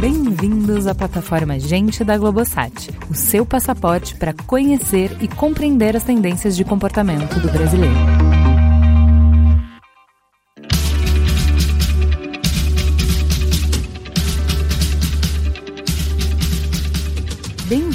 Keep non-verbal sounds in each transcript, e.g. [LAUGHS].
Bem-vindos à plataforma Gente da Globosat, o seu passaporte para conhecer e compreender as tendências de comportamento do brasileiro.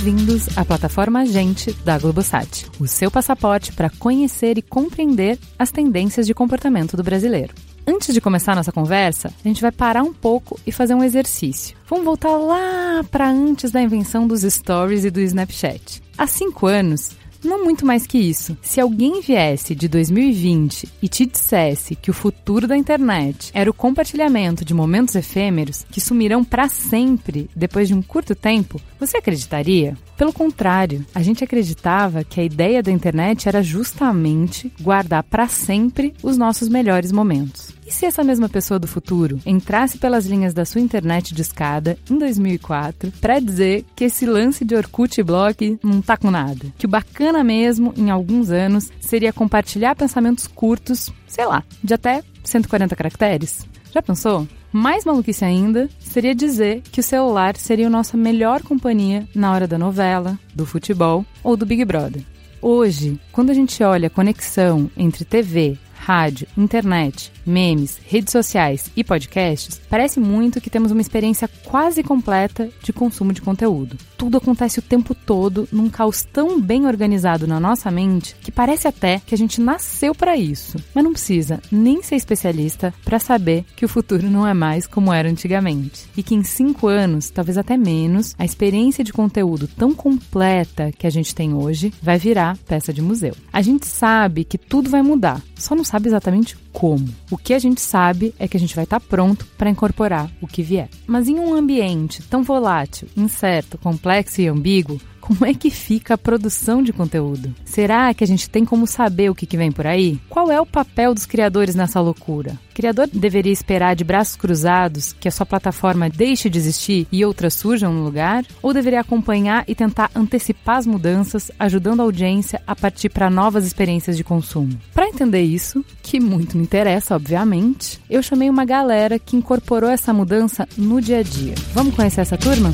Bem-vindos à plataforma Gente da Globosat, o seu passaporte para conhecer e compreender as tendências de comportamento do brasileiro. Antes de começar nossa conversa, a gente vai parar um pouco e fazer um exercício. Vamos voltar lá para antes da invenção dos stories e do Snapchat. Há cinco anos, não muito mais que isso. Se alguém viesse de 2020 e te dissesse que o futuro da internet era o compartilhamento de momentos efêmeros que sumirão para sempre depois de um curto tempo, você acreditaria? Pelo contrário, a gente acreditava que a ideia da internet era justamente guardar para sempre os nossos melhores momentos. E se essa mesma pessoa do futuro entrasse pelas linhas da sua internet de escada em 2004 para dizer que esse lance de Orkut e Blog não tá com nada? Que o bacana mesmo, em alguns anos, seria compartilhar pensamentos curtos, sei lá, de até 140 caracteres? Já pensou? Mais maluquice ainda seria dizer que o celular seria a nossa melhor companhia na hora da novela, do futebol ou do Big Brother. Hoje, quando a gente olha a conexão entre TV, rádio, internet, memes, redes sociais e podcasts, parece muito que temos uma experiência quase completa de consumo de conteúdo. Tudo acontece o tempo todo num caos tão bem organizado na nossa mente que parece até que a gente nasceu para isso. Mas não precisa nem ser especialista para saber que o futuro não é mais como era antigamente. E que em cinco anos, talvez até menos, a experiência de conteúdo tão completa que a gente tem hoje vai virar peça de museu. A gente sabe que tudo vai mudar, só não sabe exatamente como. O que a gente sabe é que a gente vai estar tá pronto para incorporar o que vier. Mas em um ambiente tão volátil, incerto, complexo e ambíguo, como é que fica a produção de conteúdo? Será que a gente tem como saber o que, que vem por aí? Qual é o papel dos criadores nessa loucura? O criador deveria esperar de braços cruzados que a sua plataforma deixe de existir e outras surjam no lugar? Ou deveria acompanhar e tentar antecipar as mudanças, ajudando a audiência a partir para novas experiências de consumo? Para entender isso, que muito me interessa, obviamente, eu chamei uma galera que incorporou essa mudança no dia a dia. Vamos conhecer essa turma?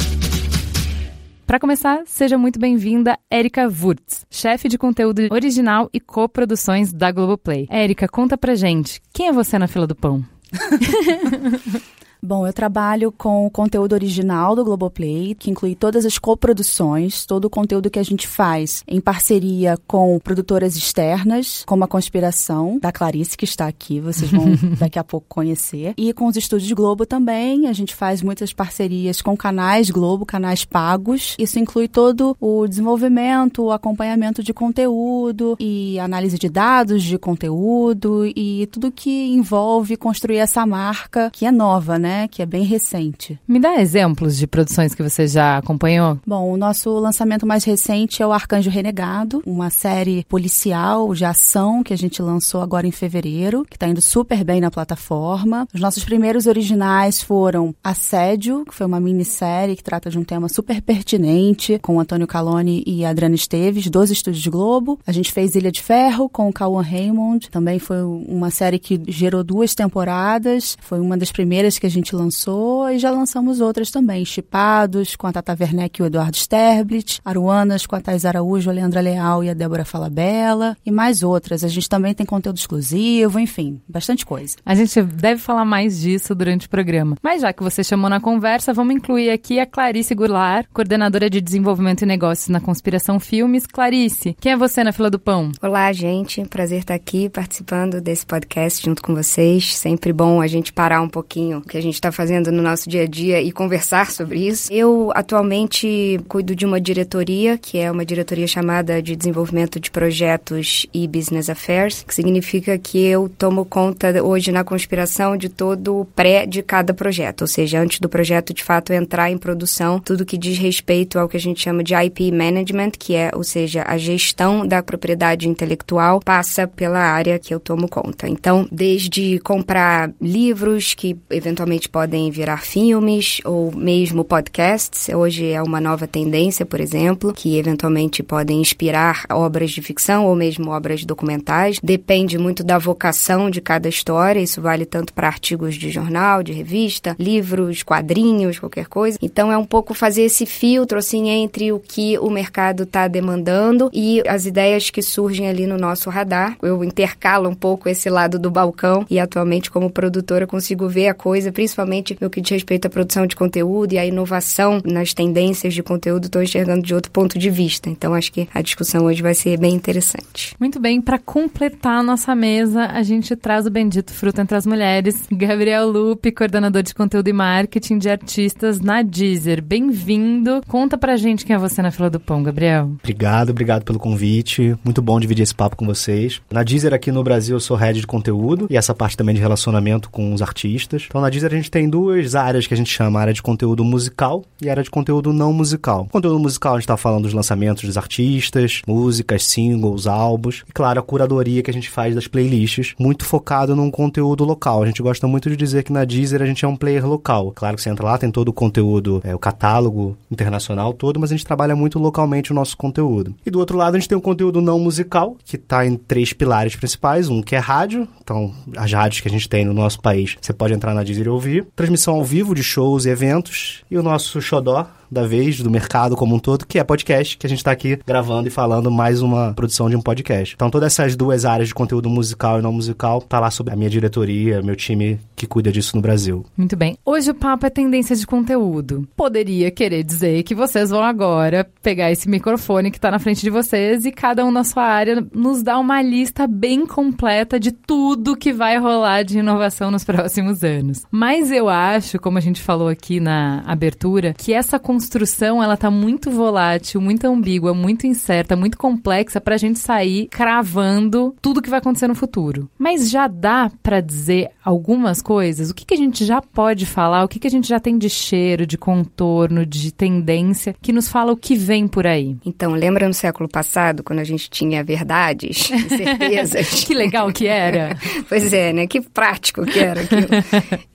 Para começar, seja muito bem-vinda, Erika Wurtz, chefe de conteúdo original e coproduções da Globoplay. Erika, conta pra gente, quem é você na fila do pão? [LAUGHS] Bom, eu trabalho com o conteúdo original do Globoplay, que inclui todas as coproduções, todo o conteúdo que a gente faz em parceria com produtoras externas, como a Conspiração, da Clarice, que está aqui, vocês vão [LAUGHS] daqui a pouco conhecer. E com os estúdios Globo também, a gente faz muitas parcerias com canais Globo, canais pagos. Isso inclui todo o desenvolvimento, o acompanhamento de conteúdo e análise de dados de conteúdo e tudo que envolve construir essa marca que é nova, né? Né? Que é bem recente. Me dá exemplos de produções que você já acompanhou? Bom, o nosso lançamento mais recente é o Arcanjo Renegado, uma série policial de ação que a gente lançou agora em fevereiro, que está indo super bem na plataforma. Os nossos primeiros originais foram Assédio, que foi uma minissérie que trata de um tema super pertinente, com Antônio Calone e Adriana Esteves, dos Estúdios Globo. A gente fez Ilha de Ferro com o Cauan Raymond, também foi uma série que gerou duas temporadas, foi uma das primeiras que a gente gente lançou e já lançamos outras também. Chipados, com a Tata Werneck e o Eduardo Sterblit. Aruanas, com a Thais Araújo, a Leandra Leal e a Débora Falabella. E mais outras. A gente também tem conteúdo exclusivo, enfim, bastante coisa. A gente deve falar mais disso durante o programa. Mas já que você chamou na conversa, vamos incluir aqui a Clarice Goulart, coordenadora de desenvolvimento e negócios na Conspiração Filmes. Clarice, quem é você na fila do pão? Olá, gente. Prazer estar aqui participando desse podcast junto com vocês. Sempre bom a gente parar um pouquinho o que a gente gente está fazendo no nosso dia a dia e conversar sobre isso. Eu atualmente cuido de uma diretoria, que é uma diretoria chamada de Desenvolvimento de Projetos e Business Affairs, que significa que eu tomo conta hoje na conspiração de todo o pré de cada projeto, ou seja, antes do projeto de fato entrar em produção, tudo que diz respeito ao que a gente chama de IP Management, que é, ou seja, a gestão da propriedade intelectual, passa pela área que eu tomo conta. Então, desde comprar livros que eventualmente podem virar filmes ou mesmo podcasts. Hoje é uma nova tendência, por exemplo, que eventualmente podem inspirar obras de ficção ou mesmo obras documentais. Depende muito da vocação de cada história. Isso vale tanto para artigos de jornal, de revista, livros, quadrinhos, qualquer coisa. Então é um pouco fazer esse filtro assim entre o que o mercado está demandando e as ideias que surgem ali no nosso radar. Eu intercalo um pouco esse lado do balcão e atualmente como produtora consigo ver a coisa, principalmente no que diz respeito à produção de conteúdo e à inovação nas tendências de conteúdo, estou enxergando de outro ponto de vista. Então acho que a discussão hoje vai ser bem interessante. Muito bem, para completar a nossa mesa, a gente traz o bendito fruto entre as mulheres, Gabriel Lupe, coordenador de conteúdo e marketing de artistas na Deezer. Bem-vindo. Conta pra gente quem é você na fila do pão, Gabriel. Obrigado, obrigado pelo convite. Muito bom dividir esse papo com vocês. Na Deezer aqui no Brasil eu sou head de conteúdo e essa parte também de relacionamento com os artistas. Então na Deezer a gente tem duas áreas que a gente chama, área de conteúdo musical e área de conteúdo não musical. Conteúdo musical a gente está falando dos lançamentos dos artistas, músicas, singles, álbuns e claro, a curadoria que a gente faz das playlists, muito focado num conteúdo local. A gente gosta muito de dizer que na Deezer a gente é um player local. Claro que você entra lá, tem todo o conteúdo, é, o catálogo internacional todo, mas a gente trabalha muito localmente o nosso conteúdo. E do outro lado a gente tem o conteúdo não musical, que está em três pilares principais, um que é rádio, então as rádios que a gente tem no nosso país, você pode entrar na Deezer e ouvir, transmissão ao vivo de shows e eventos, e o nosso xodó, da vez, do mercado como um todo, que é podcast, que a gente está aqui gravando e falando mais uma produção de um podcast. Então, todas essas duas áreas de conteúdo musical e não musical tá lá sobre a minha diretoria, meu time que cuida disso no Brasil. Muito bem. Hoje o papo é tendência de conteúdo. Poderia querer dizer que vocês vão agora pegar esse microfone que está na frente de vocês e cada um na sua área nos dá uma lista bem completa de tudo que vai rolar de inovação nos próximos anos. Mas eu acho, como a gente falou aqui na abertura, que essa construção ela tá muito volátil, muito ambígua, muito incerta, muito complexa para a gente sair cravando tudo que vai acontecer no futuro. Mas já dá para dizer algumas coisas? O que, que a gente já pode falar? O que, que a gente já tem de cheiro, de contorno, de tendência que nos fala o que vem por aí? Então, lembra no século passado, quando a gente tinha verdades, [LAUGHS] certezas? [LAUGHS] que legal que era! [LAUGHS] pois é, né? Que prático que era aquilo.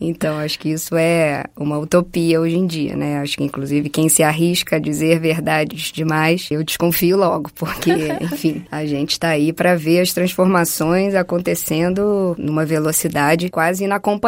Então, acho que isso é uma utopia hoje em dia, né? Acho que, inclusive, quem se arrisca a dizer verdades demais, eu desconfio logo, porque, enfim, a gente está aí para ver as transformações acontecendo numa velocidade quase inacompanhável,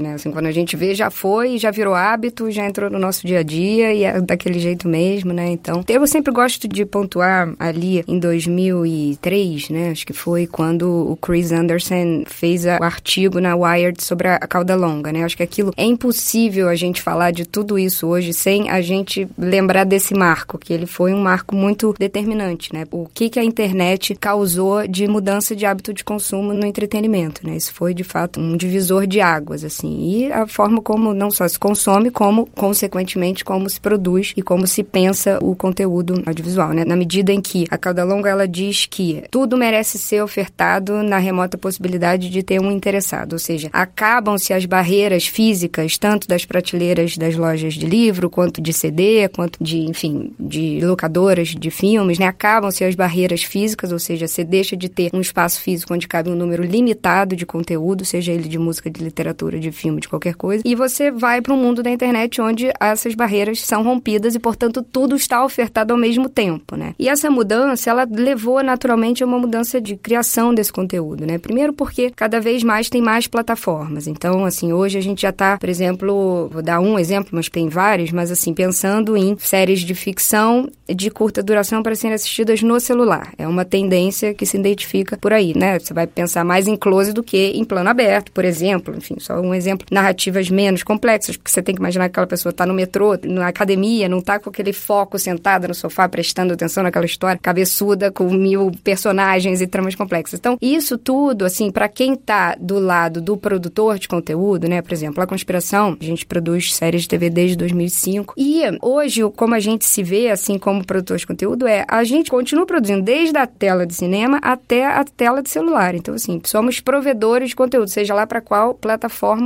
né? Assim, quando a gente vê, já foi, já virou hábito, já entrou no nosso dia a dia e é daquele jeito mesmo, né? Então, eu sempre gosto de pontuar ali em 2003, né? Acho que foi quando o Chris Anderson fez o artigo na Wired sobre a cauda longa, né? Acho que aquilo é impossível a gente falar de tudo isso hoje sem a gente lembrar desse marco, que ele foi um marco muito determinante, né? O que que a internet causou de mudança de hábito de consumo no entretenimento, né? Isso foi de fato um divisor de águas, assim, e a forma como não só se consome, como consequentemente como se produz e como se pensa o conteúdo audiovisual, né? Na medida em que a cauda longa ela diz que tudo merece ser ofertado na remota possibilidade de ter um interessado, ou seja, acabam-se as barreiras físicas tanto das prateleiras das lojas de livro quanto de CD, quanto de, enfim, de locadoras de filmes, né? Acabam-se as barreiras físicas, ou seja, você deixa de ter um espaço físico onde cabe um número limitado de conteúdo, seja ele de música, de literatura, de filme, de qualquer coisa, e você vai para um mundo da internet onde essas barreiras são rompidas e, portanto, tudo está ofertado ao mesmo tempo, né? E essa mudança, ela levou naturalmente a uma mudança de criação desse conteúdo, né? Primeiro porque cada vez mais tem mais plataformas. Então, assim, hoje a gente já está, por exemplo, vou dar um exemplo, mas tem vários, mas assim, pensando em séries de ficção de curta duração para serem assistidas no celular. É uma tendência que se identifica por aí, né? Você vai pensar mais em close do que em plano aberto, por exemplo. Enfim, só um exemplo. Narrativas menos complexas, porque você tem que imaginar que aquela pessoa está no metrô, na academia, não está com aquele foco sentada no sofá prestando atenção naquela história cabeçuda com mil personagens e tramas complexas. Então, isso tudo, assim, para quem está do lado do produtor de conteúdo, né? Por exemplo, a Conspiração, a gente produz séries de TV desde 2005 e hoje, como a gente se vê, assim como produtor de conteúdo, é a gente continua produzindo desde a tela de cinema até a tela de celular. Então, assim, somos provedores de conteúdo, seja lá para qual plataforma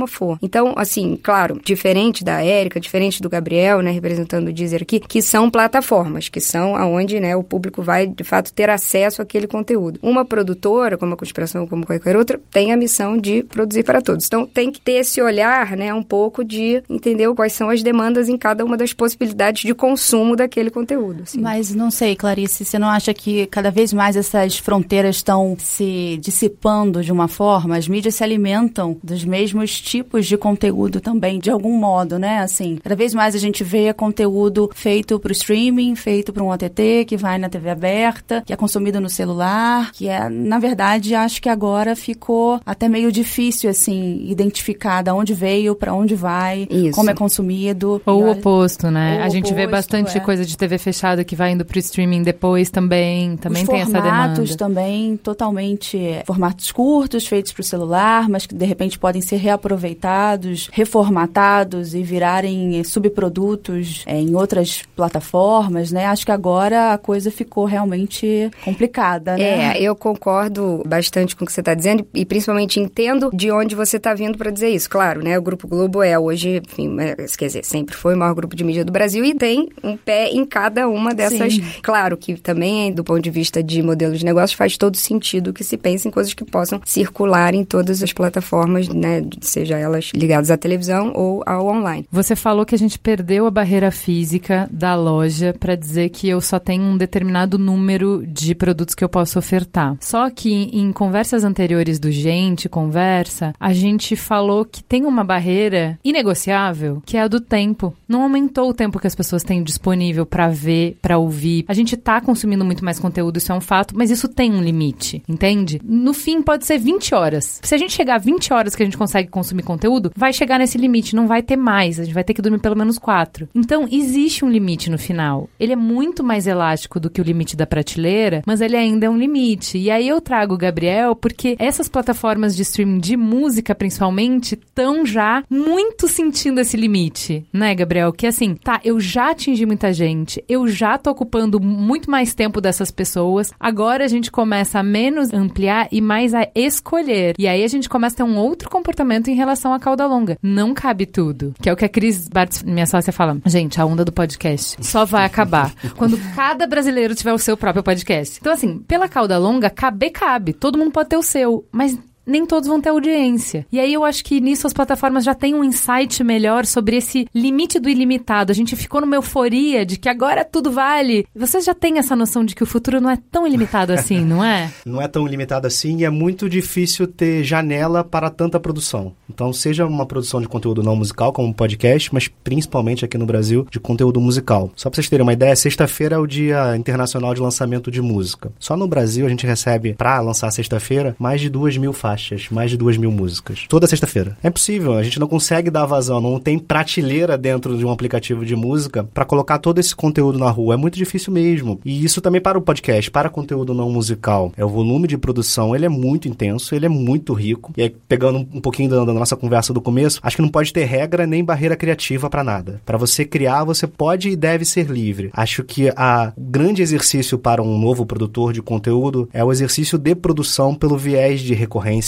for. Então, assim, claro, diferente da Érica, diferente do Gabriel, né, representando o Deezer aqui, que são plataformas, que são aonde, né, o público vai, de fato, ter acesso àquele conteúdo. Uma produtora, como a Conspiração, como qualquer outra, tem a missão de produzir para todos. Então, tem que ter esse olhar, né, um pouco de entender quais são as demandas em cada uma das possibilidades de consumo daquele conteúdo. Assim. Mas não sei, Clarice, você não acha que cada vez mais essas fronteiras estão se dissipando de uma forma? As mídias se alimentam dos mesmos tipos de conteúdo também, de algum modo, né? Assim, cada vez mais a gente vê conteúdo feito para o streaming, feito para um OTT, que vai na TV aberta, que é consumido no celular, que é, na verdade, acho que agora ficou até meio difícil, assim, identificar de onde veio, para onde vai, Isso. como é consumido. Ou o oposto, né? Ou a gente oposto, vê bastante é. coisa de TV fechada que vai indo pro streaming depois também. Também Os tem essa demanda. formatos também, totalmente formatos curtos, feitos pro celular, mas que de repente podem ser reaproveitados, reformatados e virarem é, subprodutos é, em outras plataformas, né? Acho que agora a coisa ficou realmente complicada, né? É, eu concordo bastante com o que você está dizendo e principalmente entendo de onde você está vindo para dizer isso. Claro, né? O Grupo Globo é hoje, enfim, é, quer dizer, sempre foi o maior grupo de mídia do Brasil e tem um pé em cada uma dessas. Sim. Claro que também, do ponto de vista de modelo de negócio, faz todo sentido que se pense em coisas que possam circular em todas as plataformas, né? Seja elas ligadas à televisão ou ao online. Você falou que a gente perdeu a barreira física da loja para dizer que eu só tenho um determinado número de produtos que eu posso ofertar. Só que em conversas anteriores do Gente Conversa, a gente falou que tem uma barreira inegociável, que é a do tempo. Não aumentou o tempo que as pessoas têm disponível para ver, para ouvir. A gente tá consumindo muito mais conteúdo, isso é um fato, mas isso tem um limite, entende? No fim pode ser 20 horas. Se a gente chegar a 20 horas que a gente consegue consumir conteúdo, vai chegar nesse limite, não vai ter mais. A gente vai ter que dormir pelo menos 4. Então, existe um limite no final. Ele é muito mais elástico do que o limite da prateleira, mas ele ainda é um limite. E aí eu trago o Gabriel porque essas plataformas de streaming de música, principalmente, estão já muito sentindo esse limite, né, Gabriel? Que assim, tá, eu já atingi muita gente, eu já tô ocupando muito mais tempo dessas pessoas, agora a gente começa a menos ampliar e mais a escolher. E aí a gente começa a ter um outro comportamento em relação à cauda longa. Não cabe tudo. Que é o que a Cris Bartz, minha sócia, fala. Gente, a onda do podcast só vai acabar [LAUGHS] quando cada brasileiro tiver o seu próprio podcast. Então, assim, pela cauda longa, caber cabe. Todo mundo pode ter o seu. Mas nem todos vão ter audiência. E aí eu acho que nisso as plataformas já têm um insight melhor sobre esse limite do ilimitado. A gente ficou numa euforia de que agora tudo vale. Vocês já têm essa noção de que o futuro não é tão ilimitado [LAUGHS] assim, não é? Não é tão limitado assim e é muito difícil ter janela para tanta produção. Então, seja uma produção de conteúdo não musical, como um podcast, mas principalmente aqui no Brasil, de conteúdo musical. Só para vocês terem uma ideia, sexta-feira é o Dia Internacional de Lançamento de Música. Só no Brasil a gente recebe, para lançar sexta-feira, mais de duas mil faixas faixas, mais de duas mil músicas. Toda sexta-feira. É impossível, a gente não consegue dar vazão, não tem prateleira dentro de um aplicativo de música para colocar todo esse conteúdo na rua. É muito difícil mesmo. E isso também para o podcast, para conteúdo não musical. É o volume de produção, ele é muito intenso, ele é muito rico. E aí, pegando um pouquinho da, da nossa conversa do começo, acho que não pode ter regra nem barreira criativa para nada. Para você criar, você pode e deve ser livre. Acho que a, grande exercício para um novo produtor de conteúdo é o exercício de produção pelo viés de recorrência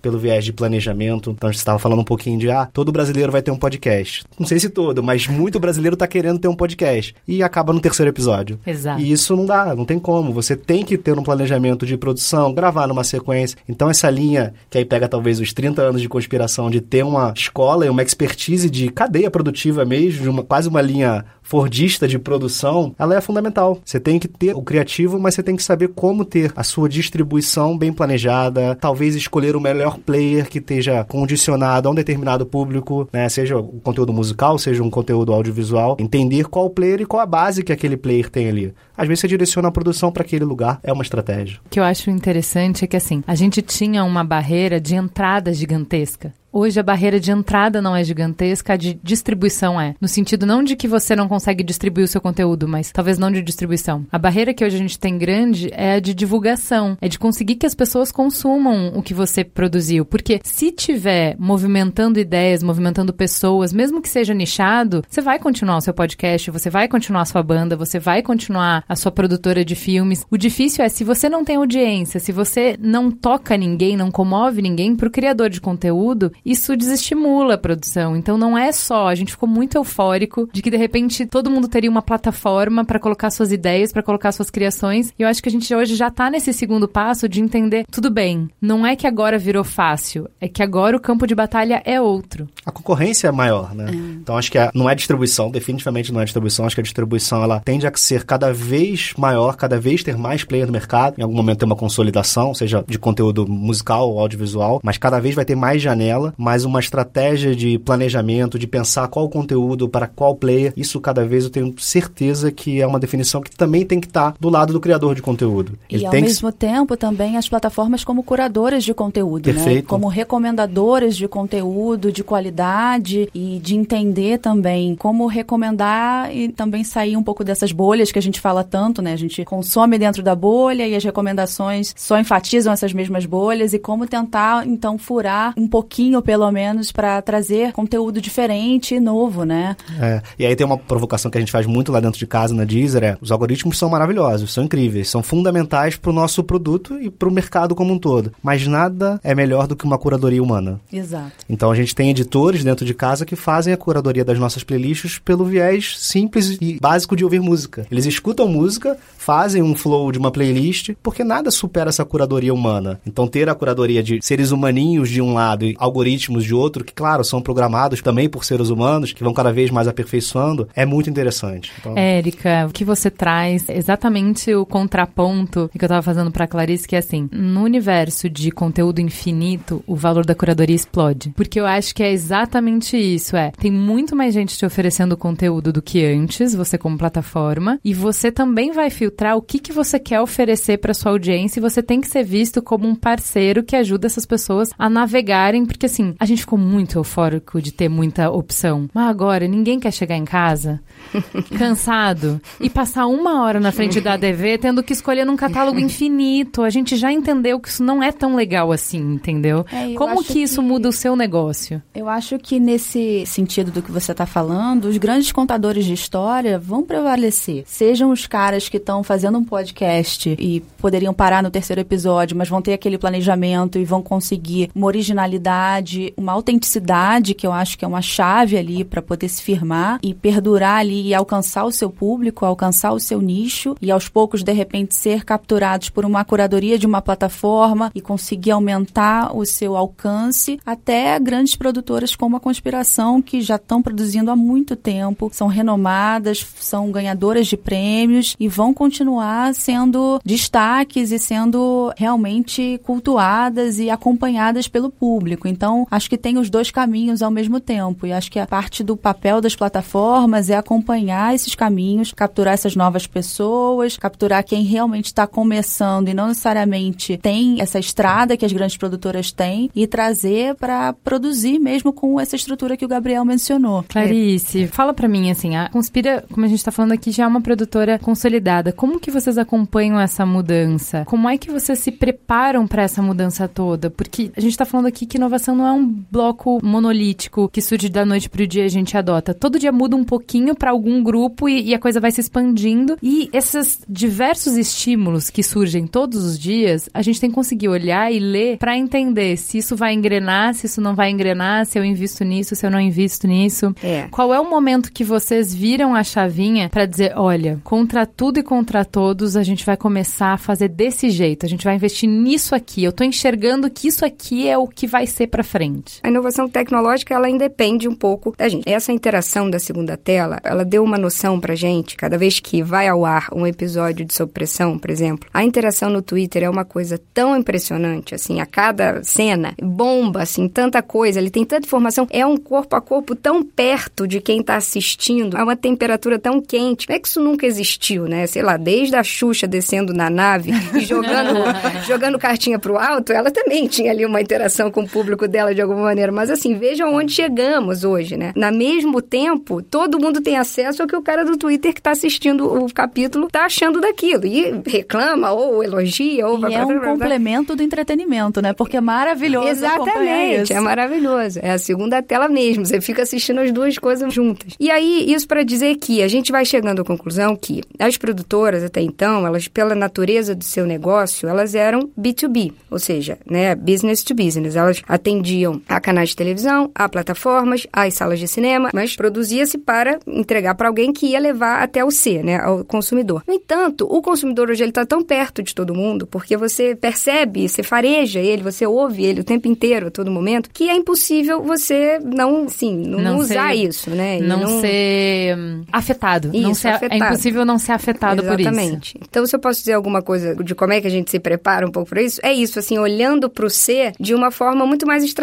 pelo viés de planejamento. Então a gente estava falando um pouquinho de, ah, todo brasileiro vai ter um podcast. Não sei se todo, mas muito brasileiro está querendo ter um podcast. E acaba no terceiro episódio. Exato. E isso não dá, não tem como. Você tem que ter um planejamento de produção, gravar numa sequência. Então essa linha, que aí pega talvez os 30 anos de conspiração, de ter uma escola e uma expertise de cadeia produtiva mesmo, de uma, quase uma linha fordista de produção, ela é fundamental. Você tem que ter o criativo, mas você tem que saber como ter a sua distribuição bem planejada, talvez escolher o melhor player que esteja condicionado a um determinado público, né? Seja um conteúdo musical, seja um conteúdo audiovisual, entender qual player e qual a base que aquele player tem ali. Às vezes você direciona a produção para aquele lugar, é uma estratégia. O que eu acho interessante é que assim, a gente tinha uma barreira de entrada gigantesca hoje a barreira de entrada não é gigantesca, a de distribuição é. No sentido não de que você não consegue distribuir o seu conteúdo, mas talvez não de distribuição. A barreira que hoje a gente tem grande é a de divulgação, é de conseguir que as pessoas consumam o que você produziu. Porque se tiver movimentando ideias, movimentando pessoas, mesmo que seja nichado, você vai continuar o seu podcast, você vai continuar a sua banda, você vai continuar a sua produtora de filmes. O difícil é se você não tem audiência, se você não toca ninguém, não comove ninguém, para o criador de conteúdo, isso desestimula a produção. Então não é só, a gente ficou muito eufórico de que de repente todo mundo teria uma plataforma para colocar suas ideias, para colocar suas criações. E eu acho que a gente hoje já está nesse segundo passo de entender, tudo bem, não é que agora virou fácil, é que agora o campo de batalha é outro. A concorrência é maior, né? É. Então acho que a, não é distribuição, definitivamente não é distribuição, acho que a distribuição ela tende a ser cada vez maior, cada vez ter mais player no mercado, em algum momento ter uma consolidação, seja de conteúdo musical ou audiovisual, mas cada vez vai ter mais janela, mais uma estratégia de planejamento, de pensar qual conteúdo para qual player, isso cada vez eu tenho certeza que é uma definição que também tem que estar do lado do criador de conteúdo. Ele e ao mesmo que... tempo também as plataformas como curadoras de conteúdo, né? Perfeito. né? Como recomendadoras de conteúdo de qualidade e de entender também como recomendar e também sair um pouco dessas bolhas que a gente fala tanto, né? A gente consome dentro da bolha e as recomendações só enfatizam essas mesmas bolhas e como tentar então furar um pouquinho pelo menos para trazer conteúdo diferente e novo, né? É. E aí tem uma provocação que a gente faz muito lá dentro de casa na Deezer, é, os algoritmos são maravilhosos, são incríveis, são fundamentais para o nosso produto e para o mercado como um todo. Mas nada é melhor do que uma curadoria humana. Exato. Então a gente tem editores dentro de casa que fazem a curadoria das nossas playlists pelo viés simples e básico de ouvir música. Eles escutam música, fazem um flow de uma playlist, porque nada supera essa curadoria humana. Então ter a curadoria de seres humaninhos de um lado e algoritmos de outro, que claro, são programados também por seres humanos, que vão cada vez mais aperfeiçoando, é muito interessante. Então... Érica, o que você traz exatamente o contraponto que eu estava fazendo para Clarice, que é assim, no universo de conteúdo infinito, o valor da curadoria explode. Porque eu acho que é exatamente isso, é, tem muito mais gente te oferecendo conteúdo do que antes, você como plataforma, e você também vai filtrar o que, que você quer oferecer para sua audiência e você tem que ser visto como um parceiro que ajuda essas pessoas a navegarem, porque assim, a gente ficou muito eufórico de ter muita opção. Mas agora, ninguém quer chegar em casa [LAUGHS] cansado e passar uma hora na frente da ADV tendo que escolher num catálogo infinito. A gente já entendeu que isso não é tão legal assim, entendeu? É, Como que isso que... muda o seu negócio? Eu acho que nesse sentido do que você está falando, os grandes contadores de história vão prevalecer. Sejam os caras que estão fazendo um podcast e poderiam parar no terceiro episódio, mas vão ter aquele planejamento e vão conseguir uma originalidade, uma autenticidade, que eu acho que é uma chave ali para poder se firmar e perdurar ali e alcançar o seu público, alcançar o seu nicho e aos poucos, de repente, ser capturados por uma curadoria de uma plataforma e conseguir aumentar o seu alcance, até grandes produtoras como a Conspiração, que já estão produzindo há muito tempo, são renomadas, são ganhadoras de prêmios e vão continuar sendo destaques e sendo realmente cultuadas e acompanhadas pelo público. Então, acho que tem os dois caminhos ao mesmo tempo. E acho que a parte do papel das plataformas é acompanhar esses caminhos, capturar essas novas pessoas, capturar quem realmente está começando e não necessariamente tem essa estrada que as grandes produtoras têm e trazer para produzir mesmo com essa estrutura que o Gabriel mencionou. Clarice, é. fala para mim assim, a Conspira, como a gente está falando aqui, já é uma produtora consolidada. Como que vocês acompanham essa mudança? Como é que vocês se preparam para essa mudança toda? Porque a gente está falando aqui que inovação não é um bloco monolítico que surge da noite para o dia e a gente adota. Todo dia muda um pouquinho para algum grupo e, e, a coisa vai se expandindo. E esses diversos estímulos que surgem todos os dias, a gente tem que conseguir olhar e ler para entender se isso vai engrenar, se isso não vai engrenar, se eu invisto nisso, se eu não invisto nisso. É. Qual é o momento que vocês viram a chavinha para dizer, olha, contra tudo e contra todos, a gente vai começar a fazer desse jeito, a gente vai investir nisso aqui. Eu tô enxergando que isso aqui é o que vai ser para frente. A inovação tecnológica, ela independe um pouco da gente. Essa interação da segunda tela, ela deu uma noção pra gente, cada vez que vai ao ar um episódio de Sob Pressão, por exemplo, a interação no Twitter é uma coisa tão impressionante, assim, a cada cena, bomba, assim, tanta coisa, ele tem tanta informação, é um corpo a corpo tão perto de quem tá assistindo, é uma temperatura tão quente. Não é que isso nunca existiu, né? Sei lá, desde a Xuxa descendo na nave e jogando, [LAUGHS] jogando cartinha pro alto, ela também tinha ali uma interação com o público dela dela de alguma maneira, mas assim, veja onde chegamos hoje, né? Na mesmo tempo, todo mundo tem acesso ao que o cara do Twitter que tá assistindo o capítulo tá achando daquilo. E reclama, ou elogia, ou... E é um complemento do entretenimento, né? Porque é maravilhoso Exatamente, é maravilhoso. É a segunda tela mesmo, você fica assistindo as duas coisas juntas. E aí, isso para dizer que a gente vai chegando à conclusão que as produtoras, até então, elas, pela natureza do seu negócio, elas eram B2B, ou seja, né, business to business. Elas atendiam a canais de televisão, a plataformas, às salas de cinema, mas produzia-se para entregar para alguém que ia levar até o C, né, ao consumidor. No entanto, o consumidor hoje ele está tão perto de todo mundo, porque você percebe, você fareja ele, você ouve ele o tempo inteiro, a todo momento, que é impossível você não, sim, não, não usar ser, isso, né? Não, não, ser hum, afetado. Isso, não ser, é afetado. É impossível não ser afetado Exatamente. por isso. Exatamente. Então, se eu posso dizer alguma coisa de como é que a gente se prepara um pouco para isso, é isso, assim, olhando para o C de uma forma muito mais estratégica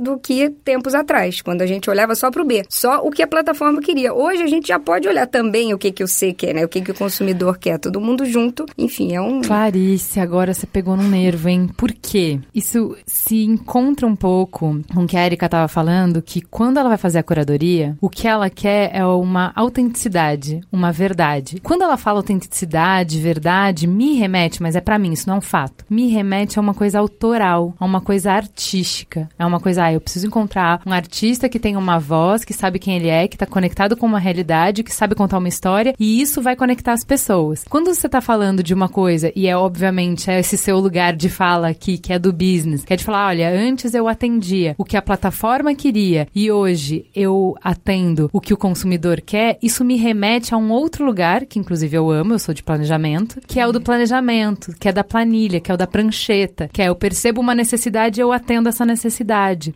do que tempos atrás, quando a gente olhava só para o B, só o que a plataforma queria. Hoje a gente já pode olhar também o que, que o C quer, né? O que, que o consumidor quer, todo mundo junto. Enfim, é um. Clarice, agora você pegou no nervo, hein? Por quê? Isso se encontra um pouco com o que a Erika estava falando, que quando ela vai fazer a curadoria, o que ela quer é uma autenticidade, uma verdade. Quando ela fala autenticidade, verdade, me remete, mas é para mim, isso não é um fato. Me remete a uma coisa autoral, a uma coisa artística. É uma coisa, ah, eu preciso encontrar um artista que tem uma voz, que sabe quem ele é, que tá conectado com uma realidade, que sabe contar uma história, e isso vai conectar as pessoas. Quando você tá falando de uma coisa, e é obviamente é esse seu lugar de fala aqui, que é do business, que é de falar, olha, antes eu atendia o que a plataforma queria e hoje eu atendo o que o consumidor quer, isso me remete a um outro lugar, que inclusive eu amo, eu sou de planejamento, que é o do planejamento, que é da planilha, que é o da prancheta, que é eu percebo uma necessidade e eu atendo essa necessidade.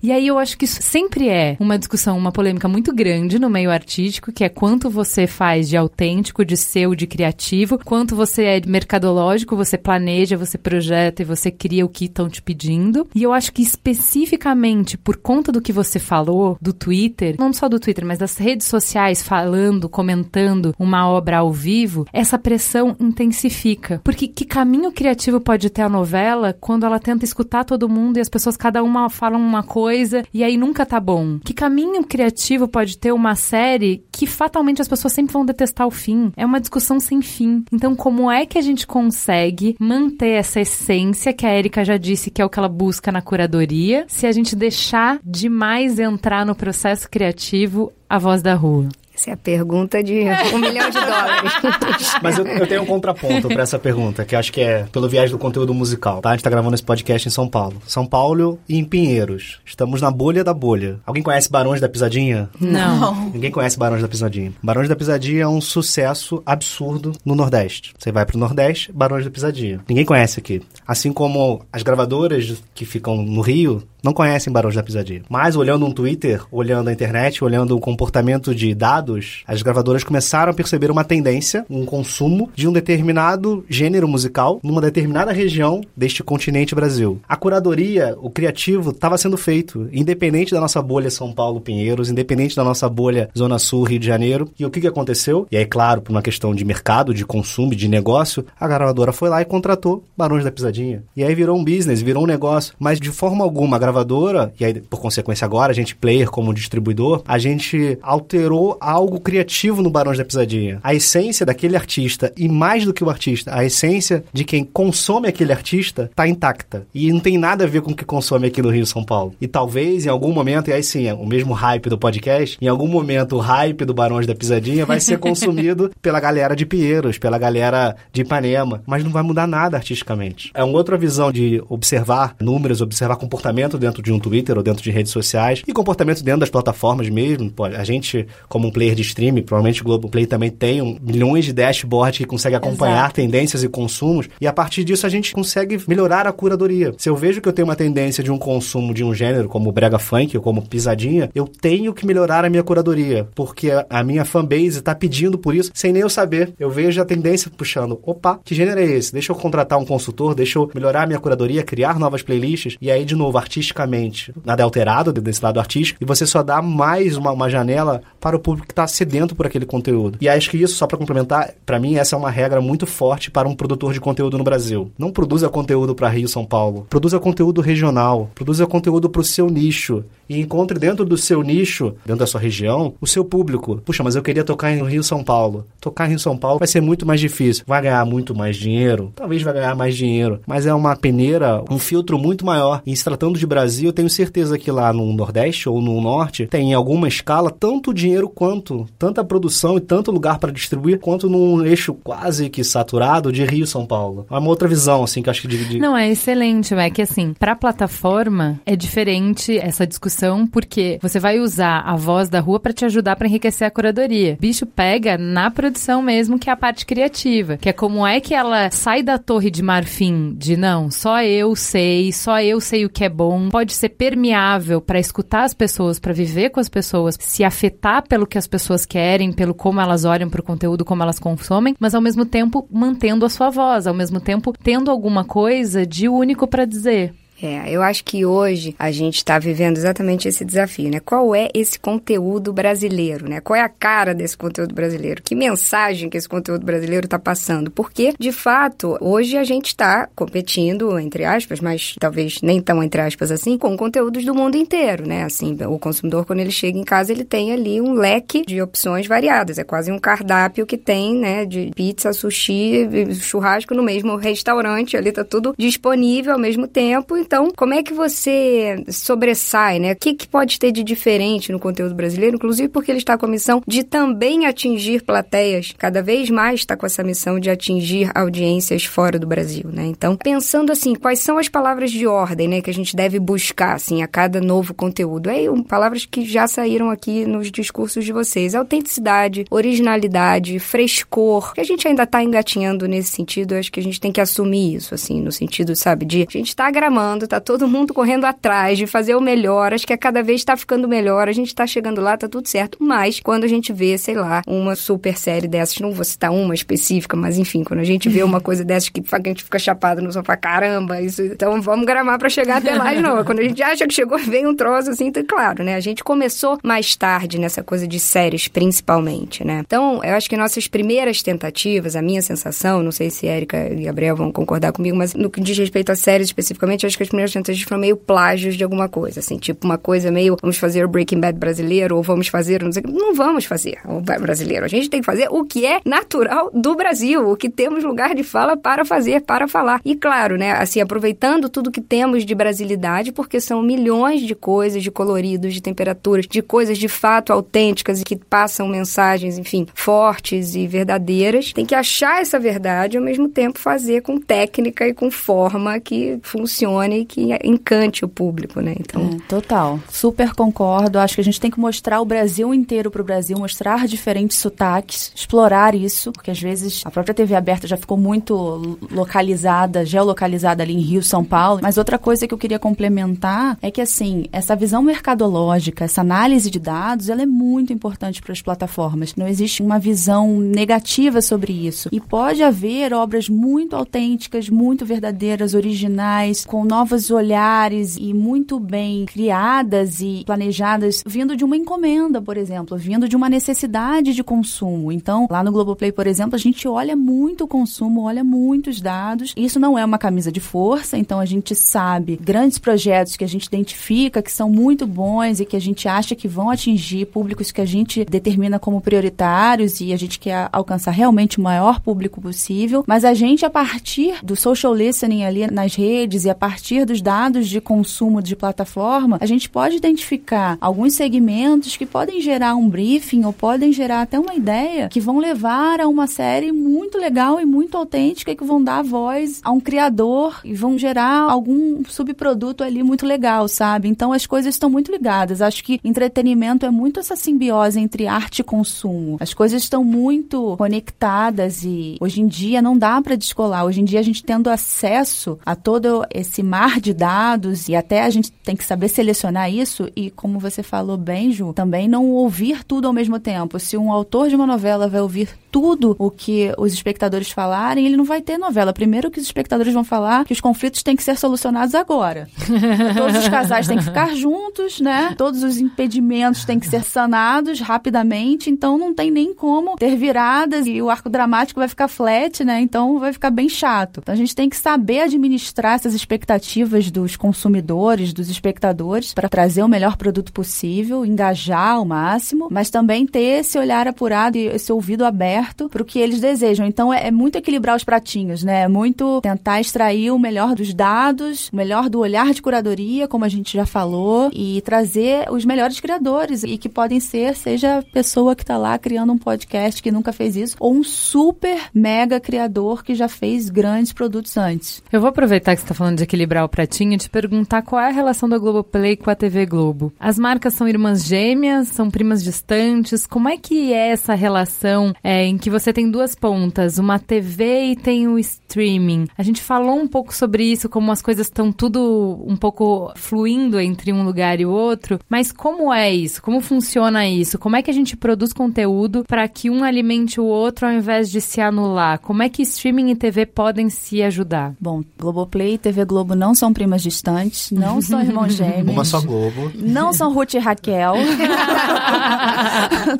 E aí eu acho que isso sempre é uma discussão, uma polêmica muito grande no meio artístico, que é quanto você faz de autêntico, de seu, de criativo, quanto você é mercadológico, você planeja, você projeta e você cria o que estão te pedindo. E eu acho que especificamente por conta do que você falou do Twitter, não só do Twitter, mas das redes sociais falando, comentando uma obra ao vivo, essa pressão intensifica. Porque que caminho criativo pode ter a novela quando ela tenta escutar todo mundo e as pessoas cada uma falam uma coisa e aí nunca tá bom? Que caminho criativo pode ter uma série que fatalmente as pessoas sempre vão detestar o fim? É uma discussão sem fim. Então, como é que a gente consegue manter essa essência que a Erika já disse que é o que ela busca na curadoria, se a gente deixar demais entrar no processo criativo a voz da rua? Essa é a pergunta de um milhão de dólares. [LAUGHS] Mas eu, eu, tenho um contraponto para essa pergunta, que acho que é pelo viés do conteúdo musical. Tá? A gente tá gravando esse podcast em São Paulo. São Paulo e em Pinheiros. Estamos na bolha da bolha. Alguém conhece Barões da Pisadinha? Não. Ninguém conhece Barões da Pisadinha. Barões da Pisadinha é um sucesso absurdo no Nordeste. Você vai pro Nordeste, Barões da Pisadinha. Ninguém conhece aqui. Assim como as gravadoras que ficam no Rio não conhecem Barões da Pisadinha. Mas olhando um Twitter, olhando a internet, olhando o comportamento de dados, as gravadoras começaram a perceber uma tendência, um consumo de um determinado gênero musical numa determinada região deste continente Brasil. A curadoria, o criativo, estava sendo feito, independente da nossa bolha São Paulo Pinheiros, independente da nossa bolha Zona Sul Rio de Janeiro. E o que, que aconteceu? E aí, claro, por uma questão de mercado, de consumo, de negócio, a gravadora foi lá e contratou Barões da Pisadinha. E aí virou um business, virou um negócio, mas de forma alguma a gravadora, e aí por consequência agora, a gente player como distribuidor, a gente alterou algo criativo no Barões da Pisadinha. A essência daquele artista, e mais do que o artista, a essência de quem consome aquele artista tá intacta. E não tem nada a ver com o que consome aqui no Rio São Paulo. E talvez em algum momento, e aí sim, é o mesmo hype do podcast, em algum momento o hype do Barões da Pisadinha vai ser [LAUGHS] consumido pela galera de Pinheiros, pela galera de Ipanema, mas não vai mudar nada artisticamente. É uma outra visão de observar números, observar comportamento dentro de um Twitter ou dentro de redes sociais e comportamento dentro das plataformas mesmo. Pô, a gente, como um player de streaming, provavelmente o Globoplay também tem um, milhões de dashboards que consegue acompanhar Exato. tendências e consumos e a partir disso a gente consegue melhorar a curadoria. Se eu vejo que eu tenho uma tendência de um consumo de um gênero como brega funk ou como pisadinha, eu tenho que melhorar a minha curadoria, porque a minha fanbase está pedindo por isso sem nem eu saber. Eu vejo a tendência puxando, opa, que gênero é esse? Deixa eu contratar um consultor, deixa eu melhorar a minha curadoria, criar novas playlists e aí de novo artisticamente nada é alterado desse lado artístico, e você só dá mais uma, uma janela para o público que que está sedento por aquele conteúdo. E acho que isso, só para complementar, para mim essa é uma regra muito forte para um produtor de conteúdo no Brasil. Não produza conteúdo para Rio São Paulo. Produza conteúdo regional. Produza conteúdo para o seu nicho. E encontre dentro do seu nicho, dentro da sua região, o seu público. Puxa, mas eu queria tocar em Rio São Paulo. Tocar em Rio São Paulo vai ser muito mais difícil. Vai ganhar muito mais dinheiro? Talvez vai ganhar mais dinheiro. Mas é uma peneira, um filtro muito maior. E se tratando de Brasil, eu tenho certeza que lá no Nordeste ou no Norte tem em alguma escala tanto dinheiro quanto, tanta produção e tanto lugar para distribuir, quanto num eixo quase que saturado de Rio São Paulo. É uma outra visão, assim, que acho que divide. Não, é excelente, é que assim, para plataforma é diferente essa discussão, porque você vai usar a voz da rua para te ajudar para enriquecer a curadoria. Bicho pega na produção mesmo, que é a parte criativa, que é como é que ela sai da torre de marfim de não, só eu sei, só eu sei o que é bom, pode ser permeável para escutar as pessoas, para viver com as pessoas, se afetar pelo que as pessoas querem, pelo como elas olham para o conteúdo, como elas consomem, mas ao mesmo tempo mantendo a sua voz, ao mesmo tempo tendo alguma coisa de único para dizer. É, eu acho que hoje a gente está vivendo exatamente esse desafio, né? Qual é esse conteúdo brasileiro, né? Qual é a cara desse conteúdo brasileiro? Que mensagem que esse conteúdo brasileiro está passando? Porque, de fato, hoje a gente está competindo, entre aspas, mas talvez nem tão entre aspas assim, com conteúdos do mundo inteiro, né? Assim, o consumidor, quando ele chega em casa, ele tem ali um leque de opções variadas. É quase um cardápio que tem, né? De pizza, sushi, churrasco no mesmo restaurante, ali tá tudo disponível ao mesmo tempo. Então, como é que você sobressai, né? O que, que pode ter de diferente no conteúdo brasileiro, inclusive porque ele está com a missão de também atingir plateias, cada vez mais está com essa missão de atingir audiências fora do Brasil, né? Então, pensando assim, quais são as palavras de ordem, né, que a gente deve buscar, assim, a cada novo conteúdo? É palavras que já saíram aqui nos discursos de vocês: autenticidade, originalidade, frescor. Que a gente ainda está engatinhando nesse sentido, acho que a gente tem que assumir isso, assim, no sentido, sabe, de a gente está gramando tá todo mundo correndo atrás de fazer o melhor, acho que a cada vez está ficando melhor, a gente está chegando lá, tá tudo certo. Mas quando a gente vê, sei lá, uma super série dessas, não vou citar uma específica, mas enfim, quando a gente vê uma coisa dessas que a gente fica chapado no sofá, caramba, isso, então vamos gramar para chegar até lá de novo. Quando a gente acha que chegou, vem um troço assim, então, claro, né? A gente começou mais tarde nessa coisa de séries, principalmente, né? Então, eu acho que nossas primeiras tentativas, a minha sensação, não sei se Érica e Gabriel vão concordar comigo, mas no que diz respeito a séries especificamente, acho que as primeiras tentativas foram meio plágios de alguma coisa, assim, tipo uma coisa meio, vamos fazer o Breaking Bad brasileiro, ou vamos fazer, não sei, não vamos fazer o brasileiro. A gente tem que fazer o que é natural do Brasil, o que temos lugar de fala para fazer, para falar. E claro, né, assim, aproveitando tudo que temos de brasilidade, porque são milhões de coisas, de coloridos, de temperaturas, de coisas de fato autênticas e que passam mensagens, enfim, fortes e verdadeiras. Tem que achar essa verdade e ao mesmo tempo fazer com técnica e com forma que funcione que encante o público, né? Então, é, total. Super concordo. Acho que a gente tem que mostrar o Brasil inteiro para o Brasil, mostrar diferentes sotaques, explorar isso, porque às vezes a própria TV aberta já ficou muito localizada, geolocalizada ali em Rio, São Paulo. Mas outra coisa que eu queria complementar é que assim, essa visão mercadológica, essa análise de dados, ela é muito importante para as plataformas. Não existe uma visão negativa sobre isso. E pode haver obras muito autênticas, muito verdadeiras, originais, com novos novos olhares e muito bem criadas e planejadas, vindo de uma encomenda, por exemplo, vindo de uma necessidade de consumo. Então, lá no Globoplay, por exemplo, a gente olha muito o consumo, olha muitos dados. Isso não é uma camisa de força, então a gente sabe grandes projetos que a gente identifica que são muito bons e que a gente acha que vão atingir públicos que a gente determina como prioritários e a gente quer alcançar realmente o maior público possível. Mas a gente, a partir do social listening ali nas redes e a partir partir dos dados de consumo de plataforma, a gente pode identificar alguns segmentos que podem gerar um briefing ou podem gerar até uma ideia que vão levar a uma série muito legal e muito autêntica que vão dar voz a um criador e vão gerar algum subproduto ali muito legal, sabe? Então as coisas estão muito ligadas. Acho que entretenimento é muito essa simbiose entre arte e consumo. As coisas estão muito conectadas e hoje em dia não dá para descolar. Hoje em dia a gente tendo acesso a todo esse mar mar de dados e até a gente tem que saber selecionar isso e, como você falou bem, Ju, também não ouvir tudo ao mesmo tempo. Se um autor de uma novela vai ouvir tudo o que os espectadores falarem, ele não vai ter novela. Primeiro que os espectadores vão falar que os conflitos têm que ser solucionados agora. [LAUGHS] Todos os casais têm que ficar juntos, né? Todos os impedimentos têm que ser sanados rapidamente, então não tem nem como ter viradas e o arco dramático vai ficar flat, né? Então vai ficar bem chato. Então a gente tem que saber administrar essas expectativas dos consumidores, dos espectadores, para trazer o melhor produto possível, engajar ao máximo, mas também ter esse olhar apurado e esse ouvido aberto para o que eles desejam. Então é, é muito equilibrar os pratinhos, né? É muito tentar extrair o melhor dos dados, o melhor do olhar de curadoria, como a gente já falou, e trazer os melhores criadores e que podem ser, seja a pessoa que está lá criando um podcast que nunca fez isso, ou um super mega criador que já fez grandes produtos antes. Eu vou aproveitar que você está falando de equilibrar o pratinho e te perguntar qual é a relação da Globoplay com a TV Globo. As marcas são irmãs gêmeas, são primas distantes. Como é que é essa relação é, em que você tem duas pontas, uma TV e tem o streaming? A gente falou um pouco sobre isso, como as coisas estão tudo um pouco fluindo entre um lugar e o outro, mas como é isso? Como funciona isso? Como é que a gente produz conteúdo para que um alimente o outro ao invés de se anular? Como é que streaming e TV podem se ajudar? Bom, Globoplay e TV Globo não são primas distantes, não são [LAUGHS] irmãos gêmeos. Uma só Globo. Não são Ruth e Raquel. [LAUGHS]